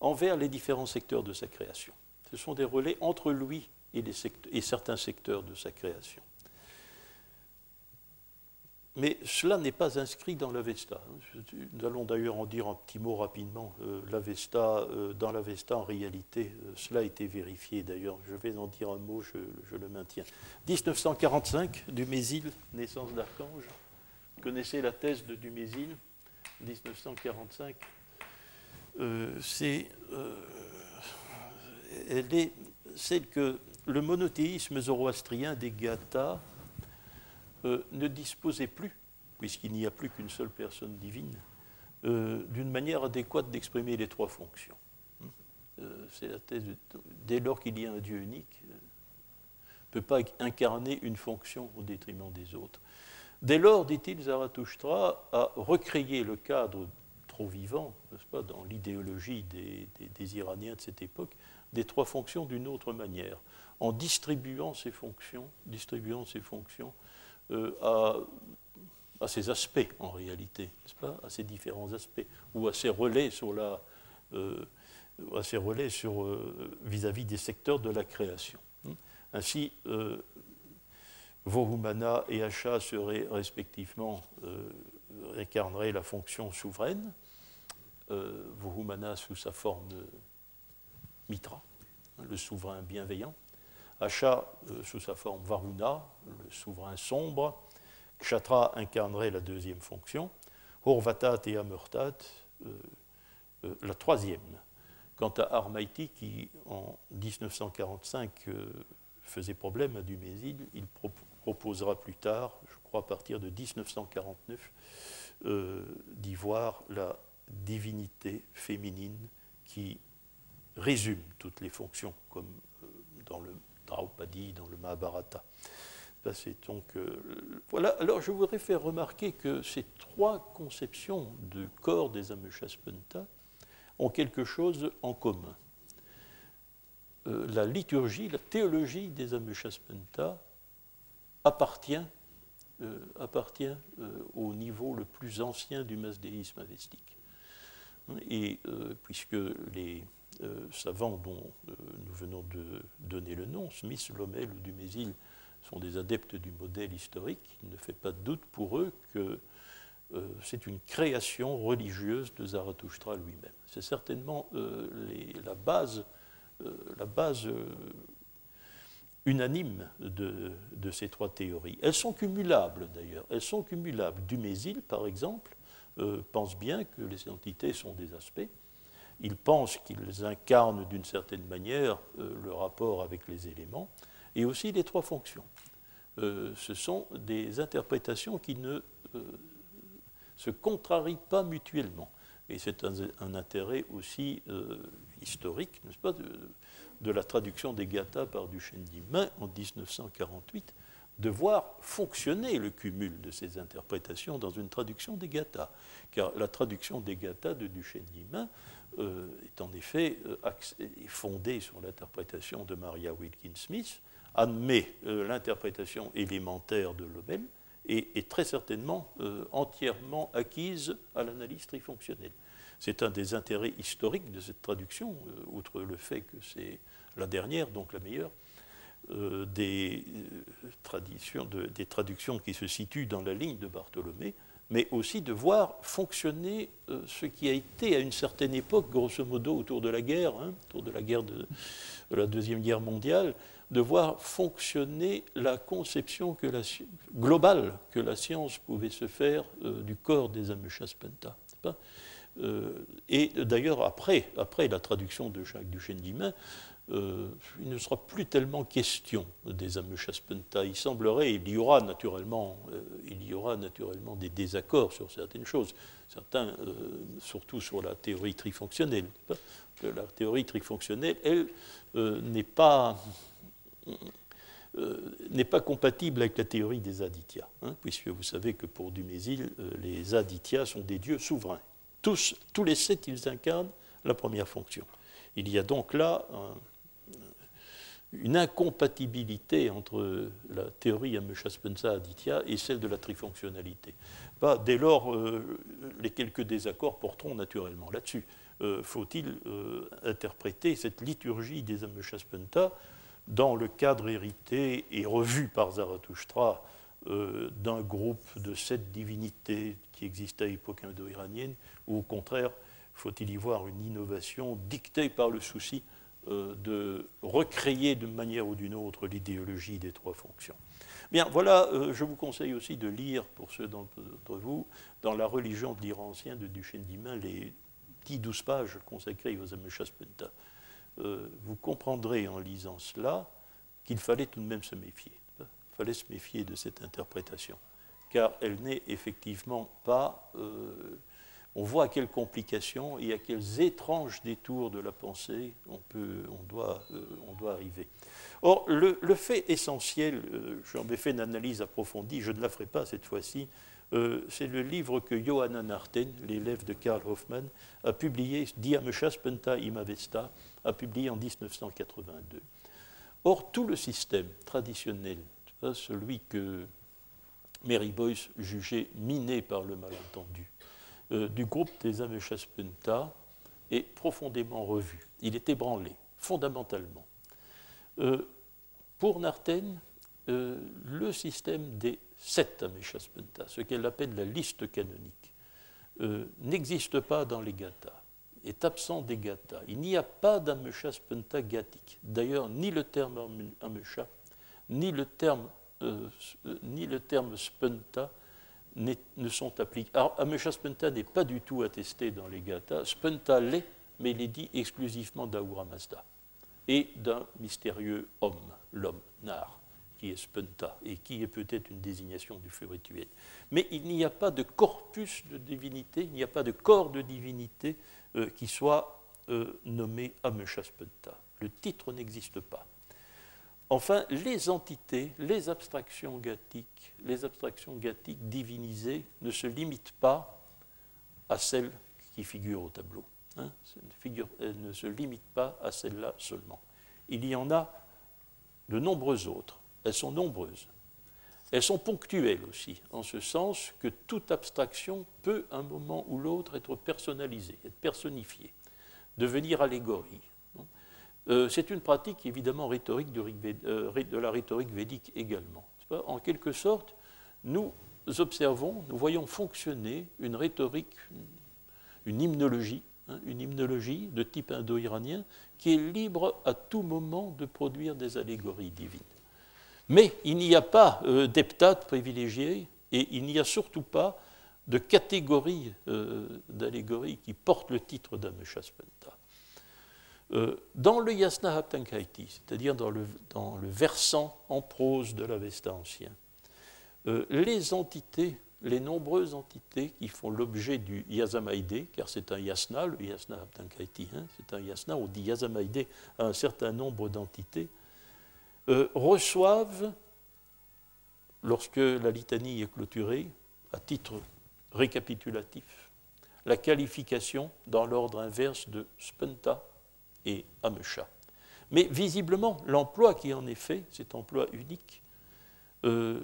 envers les différents secteurs de sa création. Ce sont des relais entre lui et certains secteurs de sa création. Mais cela n'est pas inscrit dans l'Avesta. Nous allons d'ailleurs en dire un petit mot rapidement. Euh, L'Avesta, euh, dans l'Avesta, en réalité, euh, cela a été vérifié d'ailleurs. Je vais en dire un mot, je, le maintiens. 1945, Dumézil, naissance d'archange. Vous connaissez la thèse de Dumézil, 1945 euh, c'est euh, elle est celle que le monothéisme zoroastrien des Gathas euh, ne disposait plus, puisqu'il n'y a plus qu'une seule personne divine, d'une manière adéquate d'exprimer les trois fonctions. c'est la thèse dès lors qu'il y a un Dieu unique, ne peut pas incarner une fonction au détriment des autres. Dès lors, dit-il, Zarathustra a recréé le cadre trop vivant, n'est-ce pas, dans l'idéologie des, Iraniens de cette époque, des trois fonctions d'une autre manière, en distribuant ces fonctions, distribuant ces fonctions euh, à, à ces aspects en réalité, n'est-ce pas, à ces différents aspects, ou à ces relais sur la, euh, à ces relais sur euh, vis-à-vis des secteurs de la création. Ainsi, Vohumana et Asha seraient respectivement incarneraient la fonction souveraine, euh, Vuhumana sous sa forme Mitra, le souverain bienveillant, Asha euh, sous sa forme Varuna, le souverain sombre, Kshatra incarnerait la deuxième fonction, Horvatat et Amurtat, euh, la troisième. Quant à Armaiti, qui en 1945 faisait problème à Dumézil, il proposera plus tard, je crois à partir de 1949, d'y voir la divinité féminine qui résume toutes les fonctions, comme euh, dans le Draupadi, dans le Mahabharata. donc, euh, voilà. Alors, je voudrais faire remarquer que ces trois conceptions de corps des Amushasventa ont quelque chose en commun. Euh, la liturgie, la théologie des Amushasventa appartient, appartient au niveau le plus ancien du masdéisme avestique. Et euh, puisque les euh, savants dont euh, nous venons de donner le nom, Smith, Lommel ou Dumézil, sont des adeptes du modèle historique, il ne fait pas de doute pour eux que c'est une création religieuse de Zarathustra lui-même. C'est certainement la base, la base unanime de, ces trois théories. Elles sont cumulables d'ailleurs. Elles sont cumulables. Dumézil, par exemple, euh, pensent bien que les entités sont des aspects. Ils pensent qu'ils incarnent d'une certaine manière euh, le rapport avec les éléments et aussi les trois fonctions. Euh, ce sont des interprétations qui ne se contrarient pas mutuellement. Et c'est un, intérêt aussi historique, n'est-ce pas, de, la traduction des Gathas par Duchesne d'Imain en 1948, de voir fonctionner le cumul de ces interprétations dans une traduction des Gathas. Car la traduction des Gathas de Duchesne d'Imain euh, est en effet euh, fondée sur l'interprétation de Maria Wilkins Smith, admet euh, l'interprétation élémentaire de Lobel et est très certainement entièrement acquise à l'analyse trifonctionnelle. C'est un des intérêts historiques de cette traduction, outre le fait que c'est la dernière, donc la meilleure, des, des traductions qui se situent dans la ligne de Bartholomé, mais aussi de voir fonctionner euh, ce qui a été à une certaine époque, grosso modo autour de la guerre, hein, autour de la guerre de, la Deuxième Guerre mondiale, de voir fonctionner la conception globale que la science pouvait se faire du corps des Amushaspenta. et d'ailleurs, après, après la traduction de Jacques Duchesne d'Imain, euh, il ne sera plus tellement question des Amushaspenta. Il semblerait, il y aura naturellement, euh, il y aura naturellement des désaccords sur certaines choses, certains, euh, surtout sur la théorie trifonctionnelle. La théorie trifonctionnelle, elle, n'est pas pas compatible avec la théorie des Aditya, hein, puisque vous savez que pour Dumézil, les Aditya sont des dieux souverains. Tous, tous les sept, ils incarnent la première fonction. Il y a donc là une incompatibilité entre la théorie Amesha-Spencer-Aditya et celle de la trifonctionnalité. Bah, dès lors, euh, les quelques désaccords porteront naturellement là-dessus. Euh, faut-il euh, interpréter cette liturgie des Amesha-Spencer dans le cadre hérité et revu par Zarathustra d'un groupe de sept divinités qui existait à l'époque indo-iranienne, ou au contraire, faut-il y voir une innovation dictée par le souci euh, de recréer d'une manière ou d'une autre l'idéologie des trois fonctions. Bien, voilà, euh, je vous conseille aussi de lire, pour ceux d'entre vous, dans La religion de l'Iran ancien de Duchesne d'Imain, les 10-12 pages consacrées aux Ameshaspenta. Euh, vous comprendrez en lisant cela qu'il fallait tout de même se méfier. Il fallait se méfier de cette interprétation, car elle n'est effectivement pas on voit à quelles complications et à quels étranges détours de la pensée on, euh, doit arriver. Or, le, fait essentiel, euh, j'en ai fait une analyse approfondie, je ne la ferai pas cette fois-ci, euh, c'est le livre que Johanna Narten, l'élève de Karl Hoffmann, a publié, Diameshas Penta Imavesta, a publié en 1982. Or, tout le système traditionnel, celui que Mary Boyce jugeait miné par le malentendu, euh, du groupe des Ameshaspenta est profondément revu. Il est ébranlé, fondamentalement. Euh, pour Narten, euh, le système des sept Ameshaspenta, ce qu'elle appelle la liste canonique, n'existe pas dans les Gathas, est absent des Gathas. Il n'y a pas d'Ameshaspenta gathique. D'ailleurs, ni le terme Amesha, ni le terme, ni le terme Spenta ne sont appliqués. Alors, Amesha n'est pas du tout attesté dans les Gathas. Spenta l'est, mais il est dit exclusivement d'Ahura Mazda et d'un mystérieux homme, l'homme, Nar, qui est Spenta et qui est peut-être une désignation du feu rituel. Mais il n'y a pas de corpus de divinité, il n'y a pas de corps de divinité euh, qui soit euh, nommé Amesha Spenta. Le titre n'existe pas. Enfin, les entités, les abstractions gathiques, les abstractions gathiques divinisées ne se limitent pas à celles qui figurent au tableau. Hein. elles ne se limitent pas à celles-là seulement. Il y en a de nombreuses autres. Elles sont nombreuses. Elles sont ponctuelles aussi, en ce sens que toute abstraction peut, un moment ou l'autre, être personnalisée, être personnifiée, devenir allégorie, euh, c'est une pratique évidemment rhétorique euh, de, la rhétorique védique également. En quelque sorte, nous observons, nous voyons fonctionner une rhétorique, une hymnologie, hein, une hymnologie de type indo-iranien qui est libre à tout moment de produire des allégories divines. Mais il n'y a pas euh, d'heptate privilégié et il n'y a surtout pas de catégorie d'allégorie qui porte le titre d'Ameshaspenta. Euh, dans le Yasna Haptankaiti, c'est-à-dire dans le, versant en prose de l'Avesta ancien, euh, les entités, les nombreuses entités qui font l'objet du Yasamaide, car c'est un yasna, le Yasna Haptankaiti, hein, c'est un yasna, on dit Yasamaide à un certain nombre d'entités, euh, reçoivent, lorsque la litanie est clôturée, à titre récapitulatif, la qualification dans l'ordre inverse de spenta, et Amesha. Mais visiblement, l'emploi qui en est fait, cet emploi unique, euh,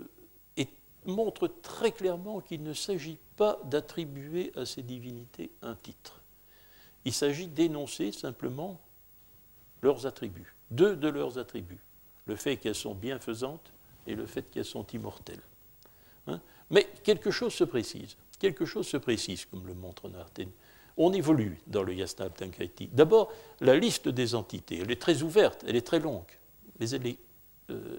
montre très clairement qu'il ne s'agit pas d'attribuer à ces divinités un titre. Il s'agit d'énoncer simplement leurs attributs, deux de leurs attributs, le fait qu'elles sont bienfaisantes et le fait qu'elles sont immortelles. Hein. Mais quelque chose se précise, quelque chose se précise, comme le montre Narten on évolue dans le Yasna Abtankaiti. D'abord, la liste des entités, elle est très ouverte, elle est très longue, mais elle est, euh,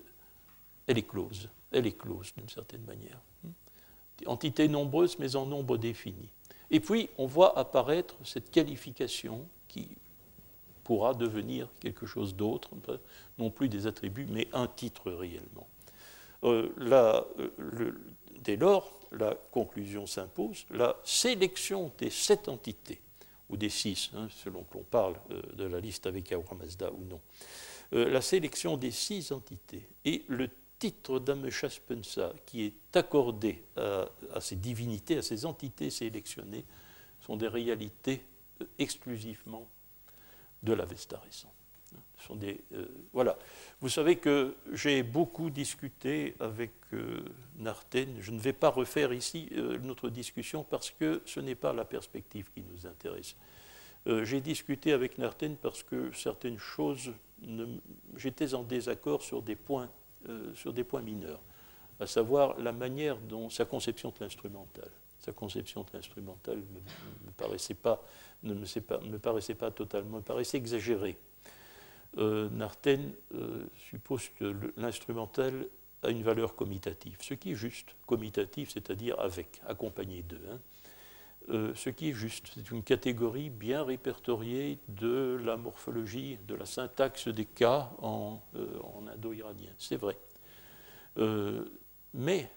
elle est close. Elle est close d'une certaine manière. Entités nombreuses, mais en nombre défini. Et puis, on voit apparaître cette qualification qui pourra devenir quelque chose d'autre, non plus des attributs, mais un titre réellement. Euh, dès lors, la conclusion s'impose, la sélection des sept entités, ou des six, hein, selon qu'on parle euh, de la liste avec Ahura Mazda ou non, euh, la sélection des six entités et le titre d'Ameshaspensa qui est accordé à, ces divinités, à ces entités sélectionnées, sont des réalités euh, exclusivement de l'Avesta euh, voilà. Vous savez que j'ai beaucoup discuté avec Narten. Je ne vais pas refaire ici notre discussion parce que ce n'est pas la perspective qui nous intéresse. j'ai discuté avec Narten parce que certaines choses j'étais en désaccord sur des points, euh, sur des points mineurs, à savoir la manière dont sa conception de l'instrumental, sa conception de l'instrumental me, ne me, me paraissait pas totalement, me paraissait exagérée. Euh, Narten euh, suppose que l'instrumental a une valeur commutative, ce qui est juste, commutative, c'est-à-dire avec, accompagné d'eux. Hein. Euh, ce qui est juste. C'est une catégorie bien répertoriée de la morphologie, de la syntaxe des cas en, euh, indo-iranien. C'est vrai. Mais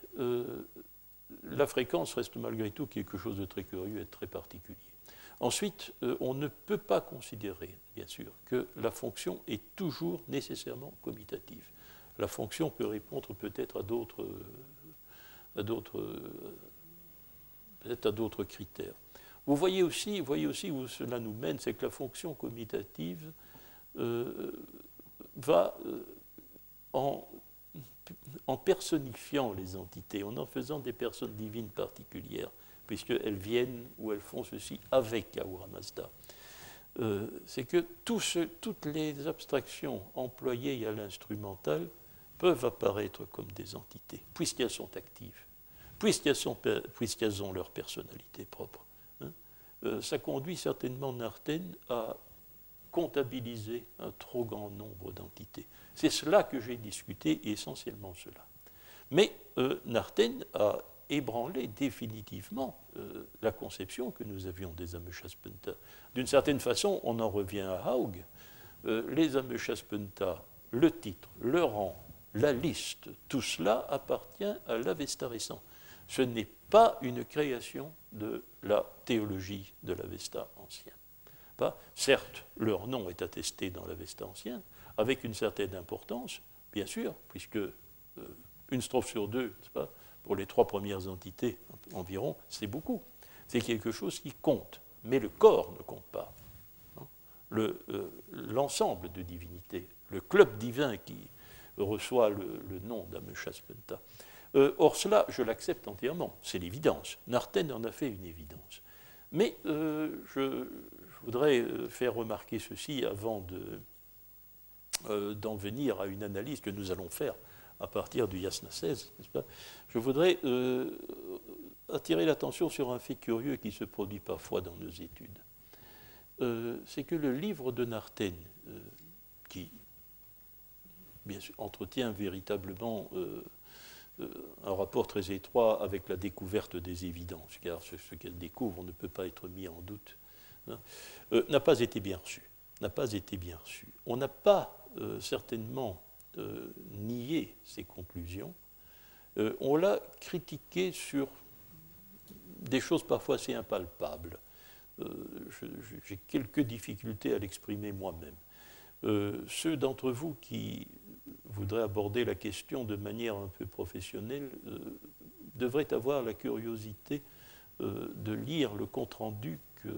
la fréquence reste malgré tout quelque chose de très curieux et de très particulier. Ensuite, on ne peut pas considérer, bien sûr, que la fonction est toujours nécessairement commutative. La fonction peut répondre peut-être à d'autres peut-être à d'autres critères. Vous voyez aussi, voyez aussi où cela nous mène, c'est que la fonction commutative euh, va euh, en, en, personnifiant les entités, en en faisant des personnes divines particulières, puisqu'elles viennent ou elles font ceci avec Ahura Mazda. Euh, c'est que toutes les abstractions employées à l'instrumental peuvent apparaître comme des entités, puisqu'elles sont actives puisqu'elles ont leur personnalité propre. Hein. Euh, ça conduit certainement Narten à comptabiliser un trop grand nombre d'entités. C'est cela que j'ai discuté, et essentiellement cela. Mais euh, Narten a ébranlé définitivement euh, la conception que nous avions des Ameshaspenta. D'une certaine façon, on en revient à Haug. les Ameshaspenta, le titre, le rang, la liste, tout cela appartient à l'Avesta récent ce n'est pas une création de la théologie de l'Avesta ancien. Pas, certes, leur nom est attesté dans l'Avesta ancien, avec une certaine importance, bien sûr, puisque euh, une strophe sur deux, pas, pour les trois premières entités environ, c'est beaucoup. C'est quelque chose qui compte, mais le corps ne compte pas. Euh, l'ensemble de divinités, le club divin qui reçoit le, le nom d'Ameshaspenta, euh, or, cela, je l'accepte entièrement, c'est l'évidence. Narten en a fait une évidence. Mais euh, je, voudrais euh, faire remarquer ceci avant d'en venir à une analyse que nous allons faire à partir du Yasna 16. je voudrais attirer l'attention sur un fait curieux qui se produit parfois dans nos études. c'est que le livre de Narten, qui bien sûr, entretient véritablement euh, un rapport très étroit avec la découverte des évidences, car ce, qu'elle découvre ne peut pas être mis en doute, hein, euh, n'a pas été bien reçu. N'a pas été bien reçu. On n'a pas euh, nié ses conclusions. on l'a critiqué sur des choses parfois assez impalpables. J'ai quelques difficultés à l'exprimer moi-même. ceux d'entre vous qui voudrait aborder la question de manière un peu professionnelle euh, devrait avoir la curiosité euh, de lire le compte-rendu que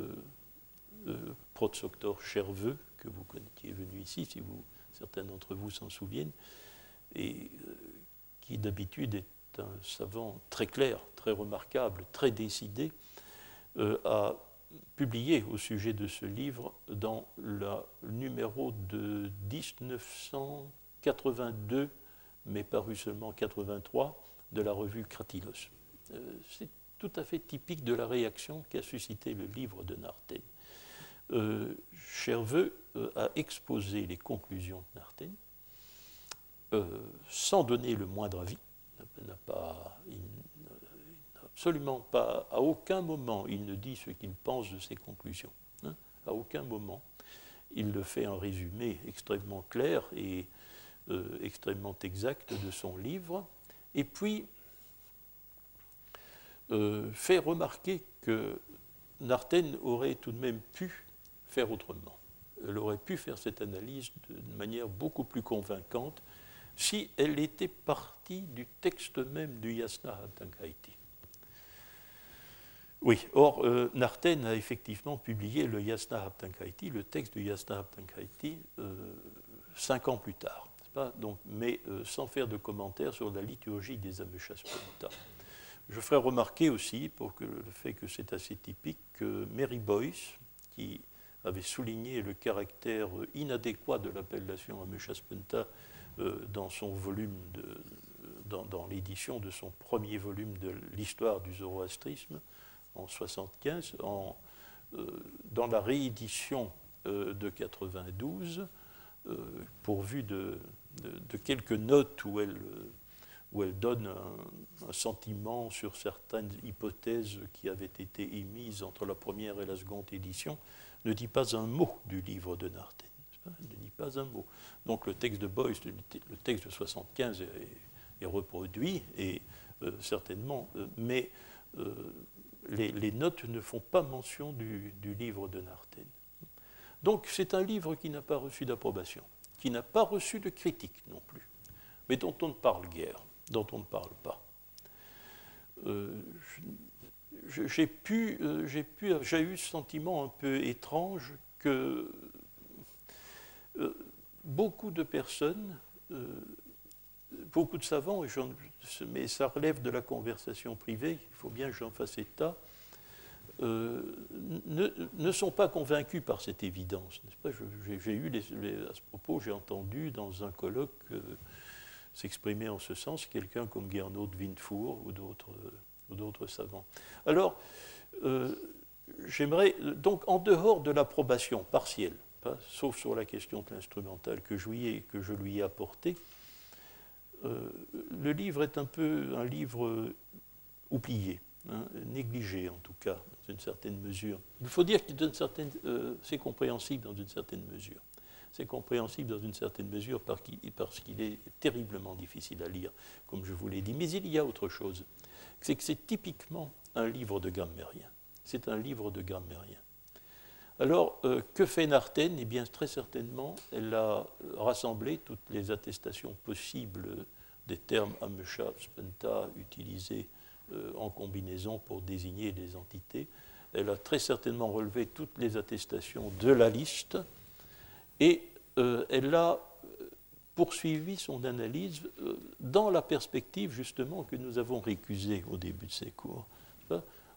euh, Protsoctor Cherveux, que vous connaissiez venu ici, si vous, certains d'entre vous s'en souviennent, et qui d'habitude est un savant très clair, très remarquable, très décidé, a publié au sujet de ce livre dans le numéro de 1900 82, mais paru seulement 83, de la revue Kratilos. Euh, c'est tout à fait typique de la réaction qu'a suscité le livre de Narten. Euh, Cherveux euh, a exposé les conclusions de Narten sans donner le moindre avis. N'a absolument pas, à aucun moment, il ne dit ce qu'il pense de ses conclusions. Hein, à aucun moment il le fait en résumé extrêmement clair et extrêmement exact de son livre. Et puis, fait remarquer que Narten aurait tout de même pu faire autrement. Elle aurait pu faire cette analyse de manière beaucoup plus convaincante si elle était partie du texte même du Yasna Habtankaiti. Oui, or, euh, Narten a effectivement publié le Yasna Habtankaiti, le texte du Yasna Habtankaiti, euh, cinq ans plus tard, Donc, mais euh, sans faire de commentaires sur la liturgie des Ameshaspanita. Je ferai remarquer aussi, pour que le fait que c'est assez typique, que Mary Boyce, qui avait souligné le caractère inadéquat de l'appellation Ameshaspenta euh, dans son volume, dans, l'édition de son premier volume de l'histoire du zoroastrisme en 75, en, euh, dans la réédition euh, de 92, pourvu de, de, quelques notes où elle où elle donne un, sentiment sur certaines hypothèses qui avaient été émises entre la première et la seconde édition, ne dit pas un mot du livre de Narten. Ne dit pas un mot. Donc le texte de Boyce, le texte de 75 est, reproduit, et euh, certainement, euh, mais euh, les, notes ne font pas mention du, livre de Narten. Donc c'est un livre qui n'a pas reçu d'approbation, qui n'a pas reçu de critique non plus, mais dont on ne parle guère dont on ne parle pas. Euh, j'ai eu ce sentiment un peu étrange que euh, beaucoup de personnes, beaucoup de savants, mais ça relève de la conversation privée, il faut bien que j'en fasse état, ne, sont pas convaincus par cette évidence. J'ai eu à ce propos, j'ai entendu dans un colloque s'exprimer en ce sens, quelqu'un comme Gernot Windfuhr ou d'autres savants. Alors, euh, j'aimerais, donc en dehors de l'approbation partielle, sauf sur la question de l'instrumental que, je lui ai, que je lui ai apporté, euh, le livre est un peu un livre oublié, hein, négligé en tout cas, dans une certaine mesure. Il faut dire que euh, c'est compréhensible dans une certaine mesure. C'est compréhensible dans une certaine mesure parce qu'il est terriblement difficile à lire, comme je vous l'ai dit. Mais il y a autre chose. C'est que c'est typiquement un livre de grammairien. C'est un livre de grammairien. Alors, euh, que fait Narten? Eh bien, très certainement, elle a rassemblé toutes les attestations possibles des termes Amesha, Spenta utilisés euh, en combinaison pour désigner les entités. Elle a très certainement relevé toutes les attestations de la liste et euh, elle a poursuivi son analyse euh, dans la perspective justement que nous avons récusée au début de ces cours,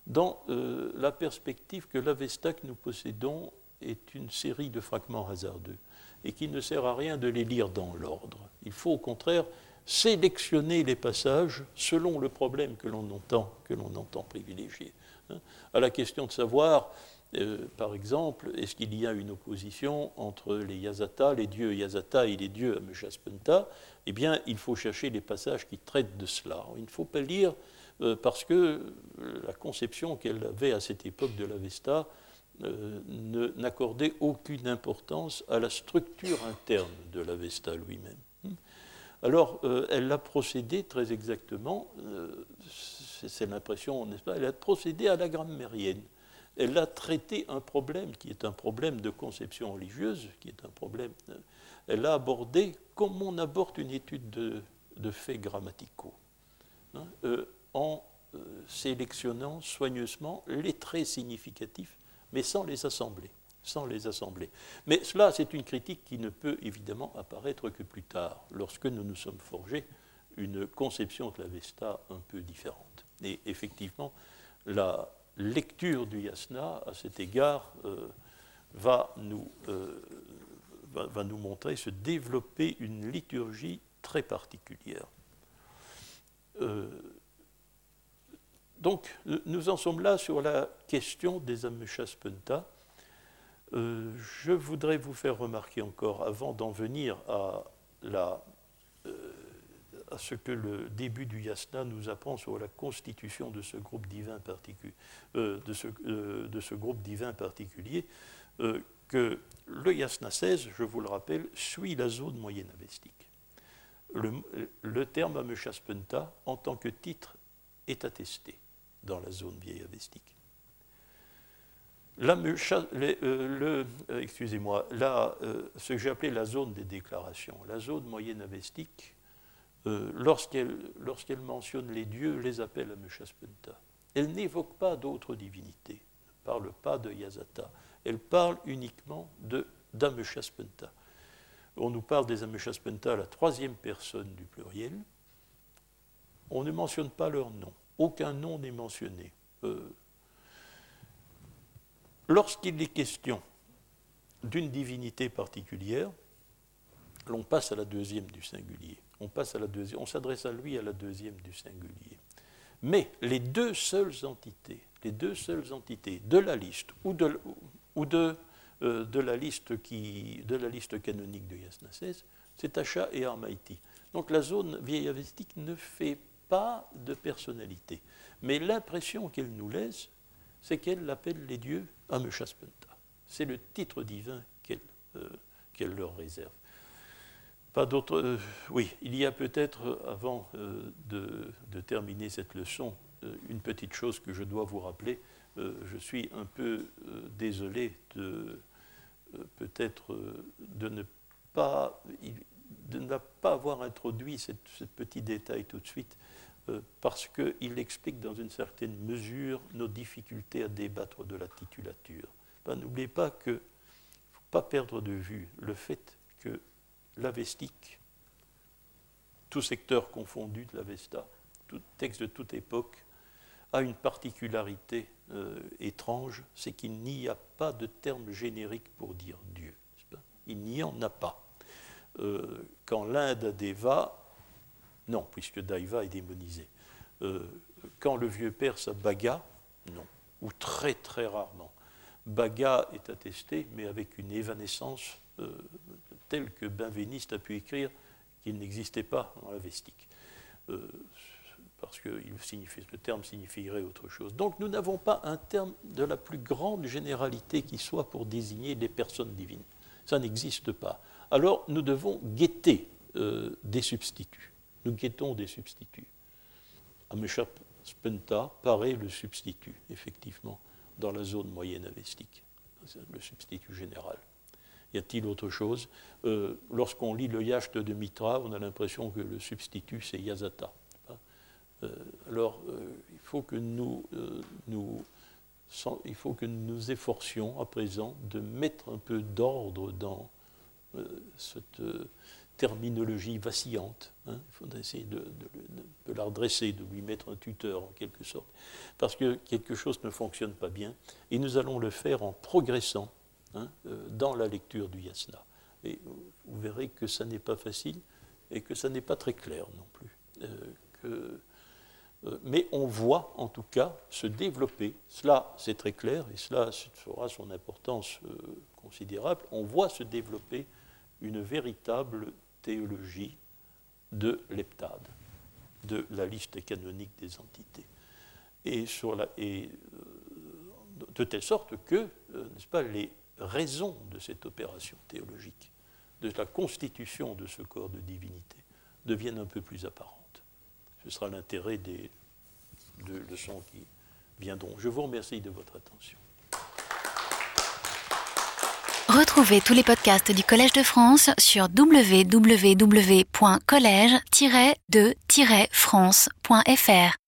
dans euh, la perspective que l'Avesta que nous possédons est une série de fragments hasardeux et qu'il ne sert à rien de les lire dans l'ordre. Il faut au contraire sélectionner les passages selon le problème que l'on entend, que l'on entend privilégier. Hein. À la question de savoir euh, par exemple, est-ce qu'il y a une opposition entre les Yazata, les dieux Yazata et les dieux Ameshaspenta Eh bien, il faut chercher les passages qui traitent de cela. Il ne faut pas lire euh, parce que la conception qu'elle avait à cette époque de l'Avesta euh, n'accordait aucune importance à la structure interne de l'Avesta lui-même. Alors, elle a procédé très exactement, c'est l'impression, n'est-ce pas? Elle a procédé à la grammairienne elle a traité un problème qui est un problème de conception religieuse, qui est un problème. Euh, elle a abordé comme on aborde une étude de, faits grammaticaux, hein, euh, en euh, sélectionnant soigneusement les traits significatifs, mais sans les assembler. Sans les assembler. Mais cela, c'est une critique qui ne peut évidemment apparaître que plus tard, lorsque nous nous sommes forgés une conception de la Vesta un peu différente. Et effectivement, la, lecture du yasna, à cet égard, euh, va, nous, euh, va, nous montrer se développer une liturgie très particulière. Euh, donc, nous en sommes là sur la question des Ameshaspenta. je voudrais vous faire remarquer encore, avant d'en venir à la à ce que le début du yasna nous apprend sur la constitution de ce groupe divin, particulier, que le Yasna 16, je vous le rappelle, suit la zone moyenne avestique. Le, le terme Ameshaspenta, en tant que titre, est attesté dans la zone vieille avestique. Euh, euh, excusez-moi, là, euh, ce que j'ai appelé la zone des déclarations, la zone moyenne avestique, lorsqu'elle mentionne les dieux, les appelle Ameshaspenta. Elle n'évoque pas d'autres divinités, ne parle pas de Yazata, elle parle uniquement d'Ameshaspenta. On nous parle des Ameshaspenta à la troisième personne du pluriel. On ne mentionne pas leur nom. Aucun nom n'est mentionné. Euh, lorsqu'il est question d'une divinité particulière, l'on passe à la deuxième du singulier. On s'adresse à lui à la deuxième du singulier. Mais les deux seules entités, les deux seules entités de la liste ou de, euh, de, la, liste qui, de la liste canonique de Yasnases, c'est Tacha et Armaïti. Donc la zone vieille avestique ne fait pas de personnalité. Mais l'impression qu'elle nous laisse, c'est qu'elle l'appelle les dieux Ameshaspenta. C'est le titre divin qu'elle euh, leur réserve. Pas d'autres. Euh, oui, il y a peut-être, avant de, de, terminer cette leçon, une petite chose que je dois vous rappeler. Euh, je suis un peu euh, désolé de euh, peut-être de ne pas ne pas avoir introduit ce petit détail tout de suite, parce qu'il explique dans une certaine mesure nos difficultés à débattre de la titulature. Ben, n'oubliez pas que ne faut pas perdre de vue le fait que l'avestique, tout secteur confondu de l'avesta, tout texte de toute époque, a une particularité euh, étrange, c'est qu'il n'y a pas de terme générique pour dire Dieu. Il n'y en a pas. Euh, quand l'Inde a Deva, non, puisque Daiva est démonisé. Euh, quand le vieux perse a Baga, non, ou très très rarement. Baga est attesté, mais avec une évanescence telle que Benveniste a pu écrire qu'il n'existait pas dans la vestique parce que le terme signifierait autre chose. Donc nous n'avons pas un terme de la plus grande généralité qui soit pour désigner les personnes divines. Ça n'existe pas. Alors nous devons guetter euh, des substituts. Nous guettons des substituts. Ameshap Spenta paraît le substitut, effectivement, dans la zone moyenne avestique, le substitut général. Y a-t-il autre chose euh, Lorsqu'on lit le Yacht de Mitra, on a l'impression que le substitut, c'est Yazata. Euh, alors, euh, il faut que nous, nous il faut que nous efforcions à présent de mettre un peu d'ordre dans cette terminologie vacillante. Hein. Il faut essayer de, la redresser, de lui mettre un tuteur en quelque sorte. Parce que quelque chose ne fonctionne pas bien. Et nous allons le faire en progressant hein, dans la lecture du yasna. Et vous verrez que ça n'est pas facile et que ça n'est pas très clair non plus. que euh, mais on voit en tout cas se développer, cela c'est très clair, et cela aura son importance euh, considérable, on voit se développer une véritable théologie de l'heptade, de la liste canonique des entités. Et, euh, de telle sorte que, n'est-ce pas, les raisons de cette opération théologique, de la constitution de ce corps de divinité, deviennent un peu plus apparentes. Ce sera l'intérêt des deux leçons qui viendront. Je vous remercie de votre attention. Retrouvez tous les podcasts du Collège de France sur www.collège-de-france.fr.